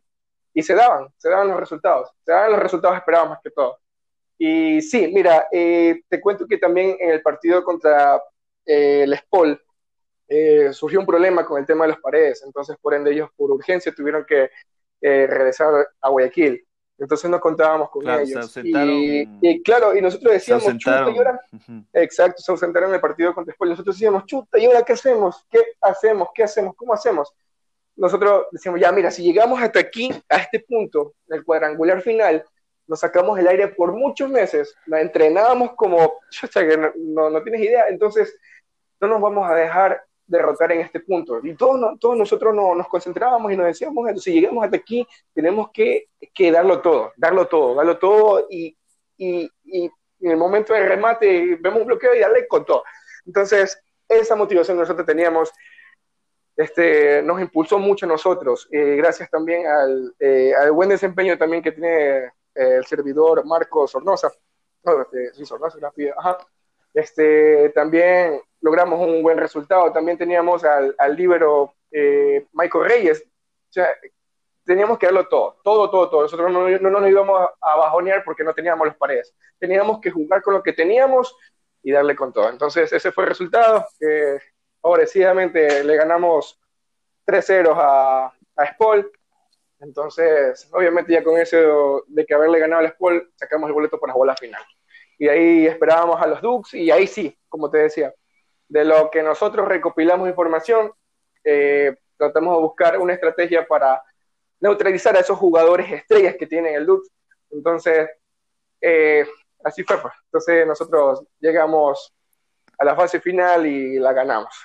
y se daban, se daban los resultados, se daban los resultados esperados más que todo. Y sí, mira, eh, te cuento que también en el partido contra eh, el Spol eh, surgió un problema con el tema de las paredes, entonces por ende ellos por urgencia tuvieron que regresar a Guayaquil. Entonces no contábamos con ellos. y, claro, y nosotros decíamos, chuta, y ahora, exacto, se ausentaron en el partido contra Spol. Nosotros decíamos, chuta, ¿y ahora qué hacemos? ¿Qué hacemos? ¿Qué hacemos? ¿Cómo hacemos? Nosotros decimos, ya, mira, si llegamos hasta aquí, a este punto, el cuadrangular final, nos sacamos el aire por muchos meses, la entrenábamos como, que no, no, tienes idea, entonces no nos vamos a dejar derrotar en este punto. Y todos, todos nosotros no, nos concentrábamos y nos decíamos, si llegamos hasta aquí, tenemos que, que darlo todo, darlo todo, darlo todo y, y, y, en el momento del remate vemos un bloqueo y darle con todo. Entonces, esa motivación nosotros teníamos este, nos impulsó mucho a nosotros, eh, gracias también al, eh, al, buen desempeño también que tiene eh, el servidor Marcos Sornosa, este, sí, Sornosa, ajá. Este, también logramos un buen resultado, también teníamos al, al líbero Michael Reyes, o sea, teníamos que darlo todo, todo, todo, todo, nosotros no, no, nos íbamos a bajonear porque no teníamos las paredes, teníamos que jugar con lo que teníamos y darle con todo, entonces ese fue el resultado, favorecidamente le ganamos 3-0 a, a. Entonces, obviamente ya con eso de que haberle ganado al Spol, sacamos el boleto para la bola final. Y ahí esperábamos a los Dukes y ahí sí, como te decía, de lo que nosotros recopilamos información, eh, tratamos de buscar una estrategia para neutralizar a esos jugadores estrellas que tienen el Dukes. Entonces, eh, así fue. Pues. Entonces nosotros llegamos a la fase final y la ganamos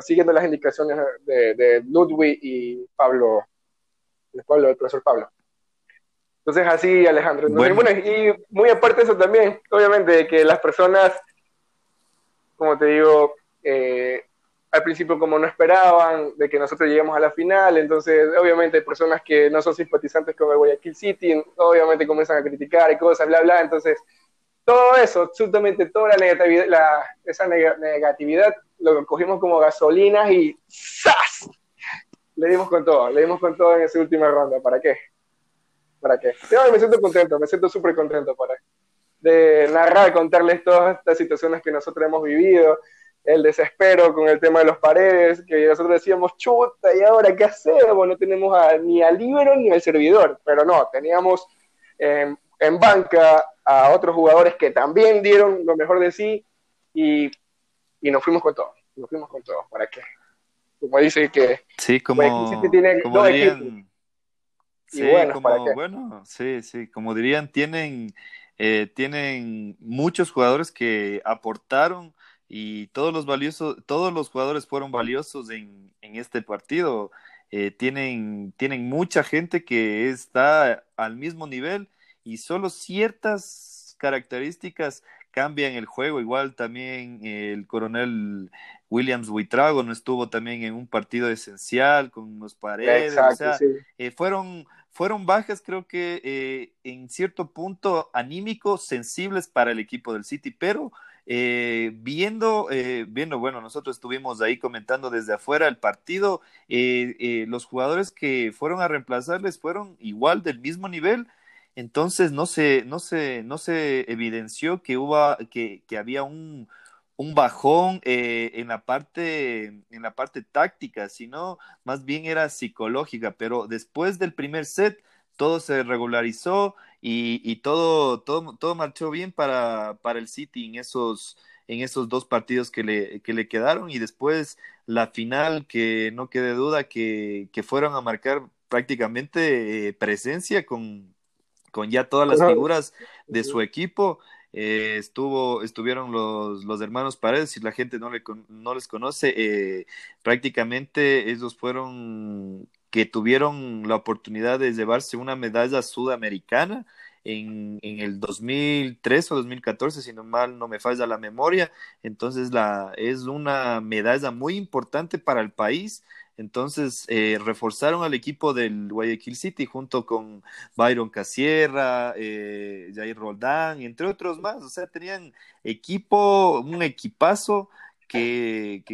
siguiendo las indicaciones de, Ludwig y Pablo, el, Pablo, el profesor Pablo. Entonces así, Alejandro. y muy aparte de eso también, obviamente, que las personas, como te digo, eh, al principio como no esperaban de que nosotros lleguemos a la final, entonces obviamente hay personas que no son simpatizantes con el Guayaquil City, obviamente comienzan a criticar y cosas, bla, bla, entonces todo eso, absolutamente toda la negatividad, la, esa negatividad lo cogimos como gasolinas y ¡zas! Le dimos con todo, le dimos con todo en esa última ronda. ¿Para qué? ¿Para qué? Yo me siento contento, me siento súper contento para de narrar, contarles todas estas situaciones que nosotros hemos vivido, el desespero con el tema de los paredes, que nosotros decíamos, chuta, ¿y ahora qué hacemos? No tenemos ni al libro ni al servidor, pero no, teníamos en banca a otros jugadores que también dieron lo mejor de sí y y nos fuimos con todo, nos fuimos con todo, ¿para qué? Como dice que... Sí, como, dirían... Sí, bueno, como, bueno, sí, sí, como dirían, tienen, eh, tienen muchos jugadores que aportaron y todos los valiosos, todos los jugadores fueron valiosos en, en este partido. Eh, tienen, tienen mucha gente que está al mismo nivel y solo ciertas características cambian el juego. Igual también el coronel Williams Huitrago no estuvo también en un partido esencial con los paredes. o sea, eh, fueron, fueron bajas, creo que eh, en cierto punto anímico, sensibles para el equipo del City, pero eh, viendo, viendo, bueno, nosotros estuvimos ahí comentando desde afuera el partido, los jugadores que fueron a reemplazarles fueron igual del mismo nivel entonces no se, no se, no se evidenció que hubo, que, que había un, un bajón eh, en la parte, en la parte táctica, sino más bien era psicológica. Pero después del primer set, todo se regularizó y, y todo, todo, todo marchó bien para, para el City en esos, en esos dos partidos que le, que le quedaron y después la final que no quede duda que, que fueron a marcar prácticamente eh, presencia con, con ya todas las figuras de su equipo. Eh, estuvo, estuvieron los, los hermanos Paredes, si la gente no, le, no les conoce, eh, prácticamente ellos fueron que tuvieron la oportunidad de llevarse una medalla sudamericana en, en, el 2003 o 2014, si no mal no me falla la memoria. Entonces la, es una medalla muy importante para el país. Entonces eh, reforzaron al equipo del Guayaquil City junto con Byron Casierra, eh, Jair Roldán, entre otros más. O sea, tenían equipo, un equipazo que,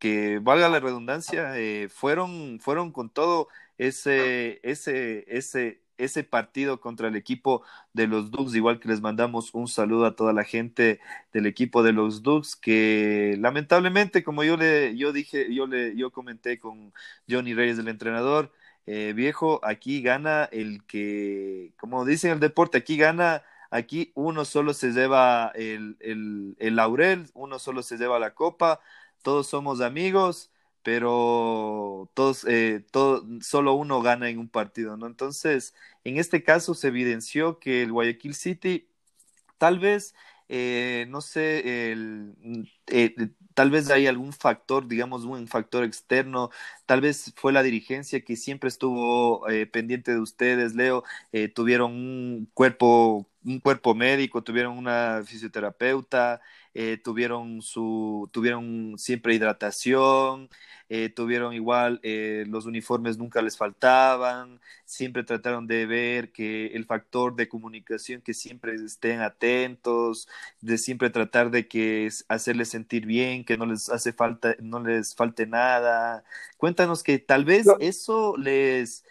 que, valga la redundancia, eh, fueron, fueron con todo ese, ese, ese, ese partido contra el equipo de los Ducks, igual que les mandamos un saludo a toda la gente del equipo de los Ducks, que lamentablemente, como yo le, yo dije, yo le, yo comenté con Johnny Reyes, el entrenador, eh, viejo, aquí gana el que, como dicen el deporte, aquí gana, aquí uno solo se lleva el, el, el laurel, uno solo se lleva la copa, todos somos amigos, pero todos, eh, todo, solo uno gana en un partido, ¿no? Entonces, en este caso se evidenció que el Guayaquil City tal vez, eh, no sé, el, eh, tal vez hay algún factor, digamos, un factor externo, tal vez fue la dirigencia que siempre estuvo eh, pendiente de ustedes, Leo, tuvieron un cuerpo, un cuerpo médico, tuvieron una fisioterapeuta, eh, tuvieron su, tuvieron siempre hidratación, eh, tuvieron igual, eh, los uniformes nunca les faltaban, siempre trataron de ver que el factor de comunicación, que siempre estén atentos, de siempre tratar de que hacerles sentir bien, que no les hace falta, no les falte nada. Cuéntanos que tal vez eso les,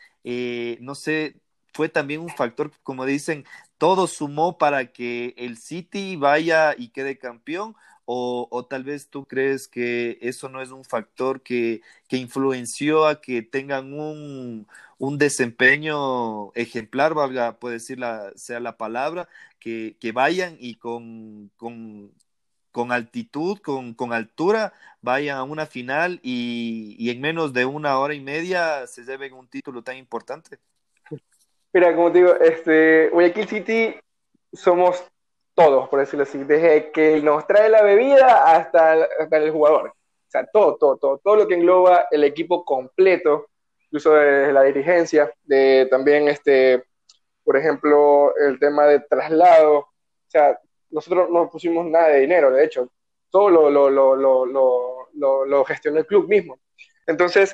no sé, fue también un factor, como dicen, todo sumó para que el City vaya y quede campeón? O, o, tal vez tú crees que eso no es un factor que, que influenció a que tengan un, un, desempeño ejemplar, valga, puede decir la, sea la palabra, que, que vayan y con, con, con altitud, con, con, altura, vayan a una final y, y en menos de una hora y media se lleven un título tan importante? Mira, como te digo, este, Guayaquil City somos todos, por decirlo así, desde que nos trae la bebida hasta, hasta el jugador. O sea, todo, todo, todo, todo lo que engloba el equipo completo, incluso de la dirigencia, de también, este, por ejemplo, el tema de traslado. O sea, nosotros no pusimos nada de dinero, de hecho, todo lo, lo, lo, lo, lo gestionó el club mismo. Entonces,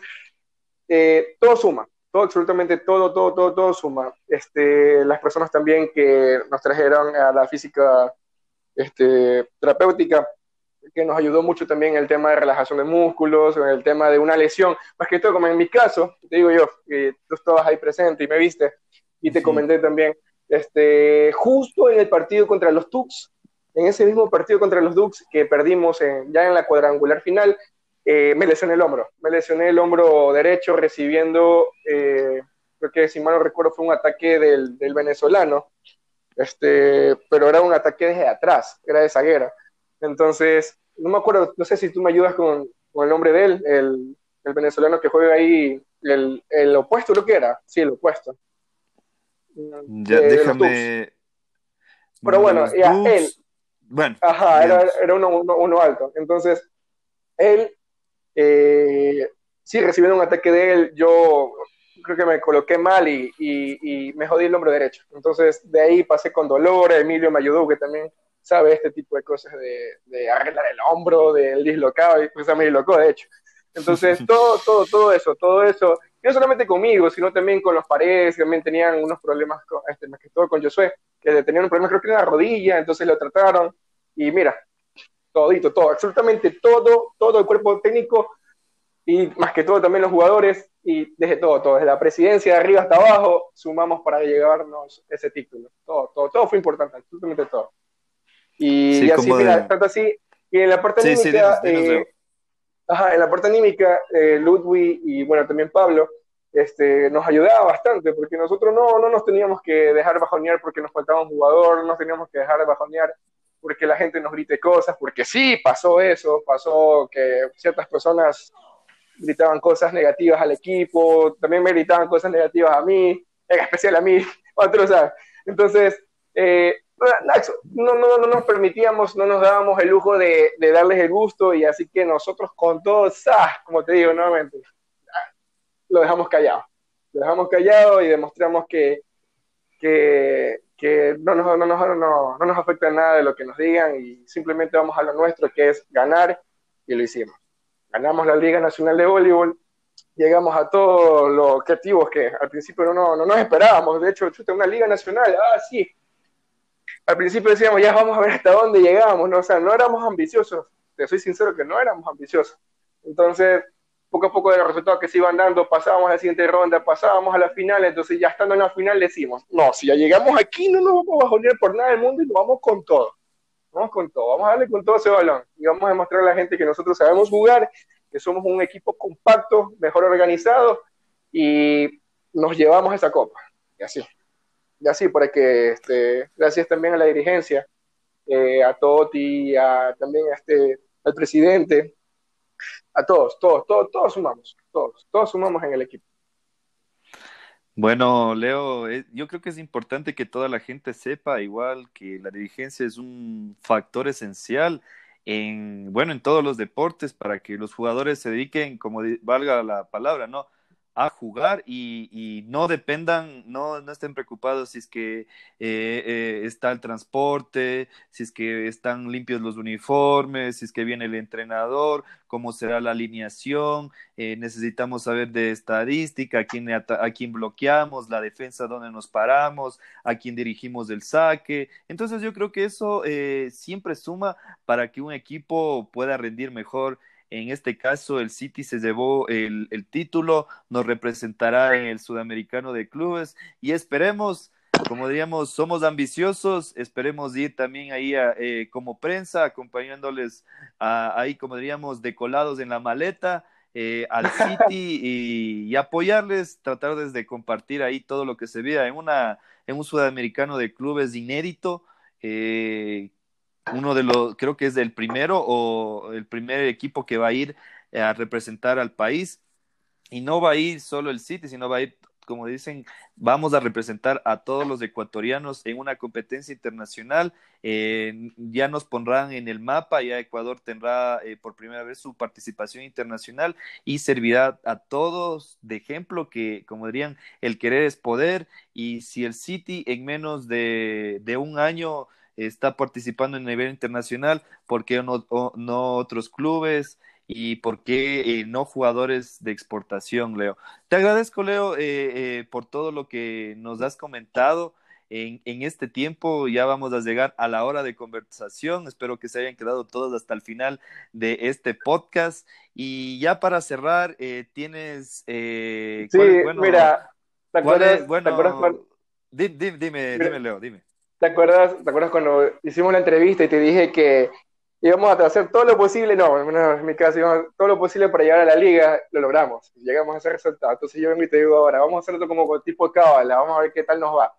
eh, todo suma, todo, absolutamente todo, todo, todo, todo suma. Este, las personas también que nos trajeron a la física este, terapéutica, que nos ayudó mucho también en el tema de relajación de músculos, en el tema de una lesión, más que todo como en mi caso, te digo yo, que tú estabas ahí presente y me viste, y te comenté también, este, justo en el partido contra los Tux, en ese mismo partido contra los Dux que perdimos en, ya en la cuadrangular final, eh, me lesioné el hombro. Me lesioné el hombro derecho recibiendo, eh, creo que si mal no recuerdo fue un ataque del, del, venezolano, este, pero era un ataque desde atrás, era de zaguera. Entonces, no me acuerdo, no sé si tú me ayudas con, con el nombre de él, el, el, venezolano que juega ahí, el, el opuesto creo que era, sí, el opuesto. Ya, eh, déjame... Pero bueno, ya, él. Bueno, Ajá, era, era uno, uno, uno, alto. Entonces, él eh, sí, recibiendo un ataque de él, yo creo que me coloqué mal y, y, y, me jodí el hombro derecho. Entonces, de ahí pasé con dolor. Emilio me ayudó, que también sabe este tipo de cosas de, de arreglar el hombro, del dislocado, y pues me dislocó, de hecho. Entonces, todo, todo, todo eso, todo eso, no solamente conmigo, sino también con los paredes, que también tenían unos problemas, con, este, más que todo con Josué, que tenían un problema, creo que en la rodilla, entonces lo trataron. Y mira, todito, todo, absolutamente todo, todo el cuerpo técnico y más que todo también los jugadores y desde todo, todo, desde la presidencia de arriba hasta abajo, sumamos para llevarnos ese título. Todo, todo, todo fue importante, absolutamente todo. Y, así, mira, tanto así, y en la parte anímica, eh, ajá, en la parte anímica, eh, Ludwig y bueno, también Pablo, este, nos ayudaba bastante, porque nosotros no, no nos teníamos que dejar bajonear porque nos faltaba un jugador, no nos teníamos que dejar bajonear porque la gente nos grite cosas, porque sí, pasó eso, pasó que ciertas personas gritaban cosas negativas al equipo, también me gritaban cosas negativas a mí, en especial a mí, otros, ¿sabes? Entonces, eh, no, no, no, nos permitíamos, no nos dábamos el lujo de, de, darles el gusto y así que nosotros con todo, como te digo nuevamente, lo dejamos callado. Lo dejamos callado y demostramos que, que, que no, nos, no, no, no, no nos afecta nada de lo que nos digan y simplemente vamos a lo nuestro, que es ganar, y lo hicimos. Ganamos la Liga Nacional de Voleibol, llegamos a todos los objetivos que al principio no, no, no nos esperábamos. De hecho, una Liga Nacional, ah, sí. Al principio decíamos, ya vamos a ver hasta dónde llegamos, ¿no? O sea, no éramos ambiciosos. Te soy sincero que no éramos ambiciosos. Entonces, poco a poco de los resultados que se iban dando, pasábamos a la siguiente ronda, pasábamos a la final, entonces ya estando en la final decimos, no, si ya llegamos aquí no nos vamos a bajonear por nada del mundo y nos vamos con todo. Vamos con todo, vamos a darle con todo ese balón y vamos a demostrar a la gente que nosotros sabemos jugar, que somos un equipo compacto, mejor organizado y nos llevamos esa copa. Y así, y así, para que, este, gracias también a la dirigencia, eh, a Toti, a, también a este, al presidente, a todos, todos, todos, todos sumamos, todos, todos sumamos en el equipo. Bueno, Leo, eh, yo creo que es importante que toda la gente sepa igual que la dirigencia es un factor esencial en, bueno, en todos los deportes para que los jugadores se dediquen, como valga la palabra, ¿no? A jugar y, y, no dependan, no, no estén preocupados si es que eh, eh, está el transporte, si es que están limpios los uniformes, si es que viene el entrenador, cómo será la alineación, eh, necesitamos saber de estadística, a quién, a, quién bloqueamos, la defensa, dónde nos paramos, a quién dirigimos el saque. Entonces yo creo que eso siempre suma para que un equipo pueda rendir mejor en este caso, el City se llevó el, título, nos representará en el Sudamericano de Clubes y esperemos, como diríamos, somos ambiciosos, esperemos ir también ahí eh, como prensa, acompañándoles ahí, como diríamos, decolados en la maleta. Eh, al City y, apoyarles, tratar de compartir ahí todo lo que se vea en una en un sudamericano de clubes inédito eh, uno de los, creo que es el primero o el primer equipo que va a ir a representar al país. Y no va a ir solo el City, sino va a ir, como dicen, vamos a representar a todos los ecuatorianos en una competencia internacional. Eh, ya nos pondrán en el mapa, ya Ecuador tendrá eh, por primera vez su participación internacional y servirá a todos de ejemplo que, como dirían, el querer es poder. Y si el City en menos de, de un año está participando en nivel internacional, ¿por qué no, no otros clubes? y por qué eh, no jugadores de exportación, Leo. Te agradezco, Leo, eh, eh, por todo lo que nos has comentado. En, en, este tiempo ya vamos a llegar a la hora de conversación. Espero que se hayan quedado todos hasta el final de este podcast. Y ya para cerrar, tienes... sí, mira, ¿te acuerdas, bueno, dime, dime, Leo, dime. ¿Te acuerdas, ¿Te acuerdas cuando hicimos la entrevista y te dije que íbamos a hacer todo lo posible? No, en mi caso, íbamos todo lo posible para llegar a la liga, lo logramos, llegamos a ese resultado. Entonces yo vengo y te digo ahora, vamos a hacerlo como tipo cábala, vamos a ver qué tal nos va.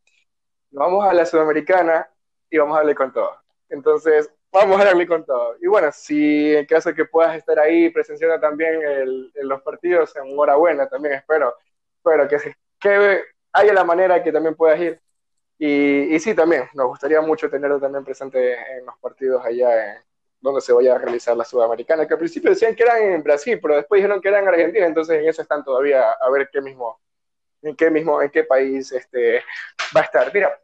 Vamos a la Sudamericana y vamos a darle con todo. Entonces, vamos a darle con todo. Y bueno, si en caso de que puedas estar ahí presenciando también en los partidos, enhorabuena también, espero, espero que, que haya la manera que también puedas ir y, sí, también, nos gustaría mucho tenerlo también presente en los partidos allá donde se vaya a realizar la Sudamericana, que al principio decían que eran en Brasil, pero después dijeron que eran en Argentina, entonces en eso están todavía a ver qué mismo, en qué mismo, en qué país este, va a estar. Mira,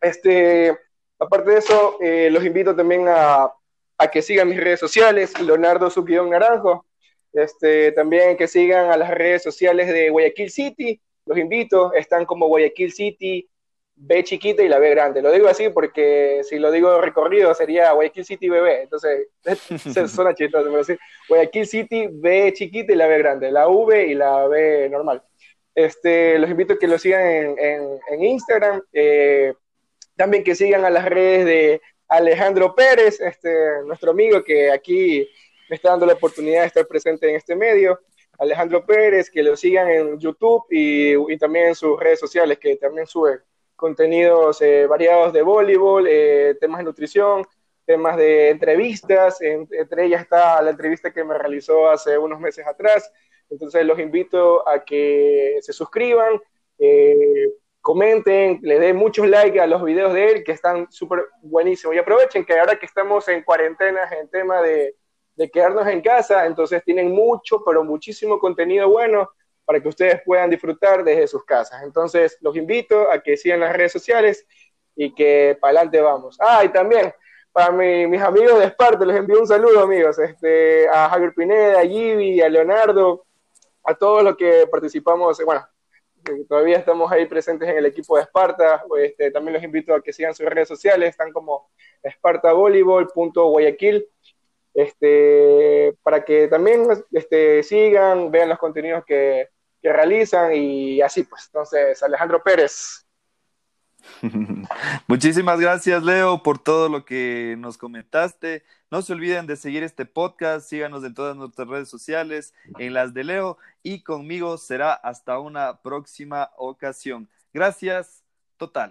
este, aparte de eso, eh, los invito también a, a, que sigan mis redes sociales, Leonardo Suquidón Naranjo, este, también que sigan a las redes sociales de Guayaquil City, los invito, están como Guayaquil City B chiquita y la B grande. Lo digo así porque si lo digo recorrido sería Guayaquil City BB. Entonces, suena chistoso, pero City B chiquita y la B grande. La V y la B normal. Este, los invito a que lo sigan en, Instagram. Eh, también que sigan a las redes de Alejandro Pérez, este, nuestro amigo que aquí me está dando la oportunidad de estar presente en este medio. Alejandro Pérez, que lo sigan en YouTube y también en sus redes sociales, que también sube contenidos eh, variados de voleibol, eh, temas de nutrición, temas de entrevistas, entre ellas está la entrevista que me realizó hace unos meses atrás. Entonces los invito a que se suscriban, eh, comenten, le den muchos likes a los videos de él que están súper buenísimos. Y aprovechen que ahora que estamos en cuarentena en tema de, de quedarnos en casa, entonces tienen mucho, pero muchísimo contenido bueno para que ustedes puedan disfrutar desde sus casas. Entonces los invito a que sigan las redes sociales y que para adelante vamos. Ah, y también para mis amigos de Esparta, les envío un saludo, amigos, este, a Javier Pineda, a Gibi, a Leonardo, a todos los que participamos, bueno, todavía estamos ahí presentes en el equipo de Esparta, este, también los invito a que sigan sus redes sociales, están como espartavolleyball.guayaquil, este, para que también este, sigan, vean los contenidos que, que realizan y así pues. Entonces, Alejandro Pérez, Muchísimas gracias, Leo, por todo lo que nos comentaste. No se olviden de seguir este podcast, síganos en todas nuestras redes sociales, en las de Leo, y conmigo será hasta una próxima ocasión. Gracias, totales.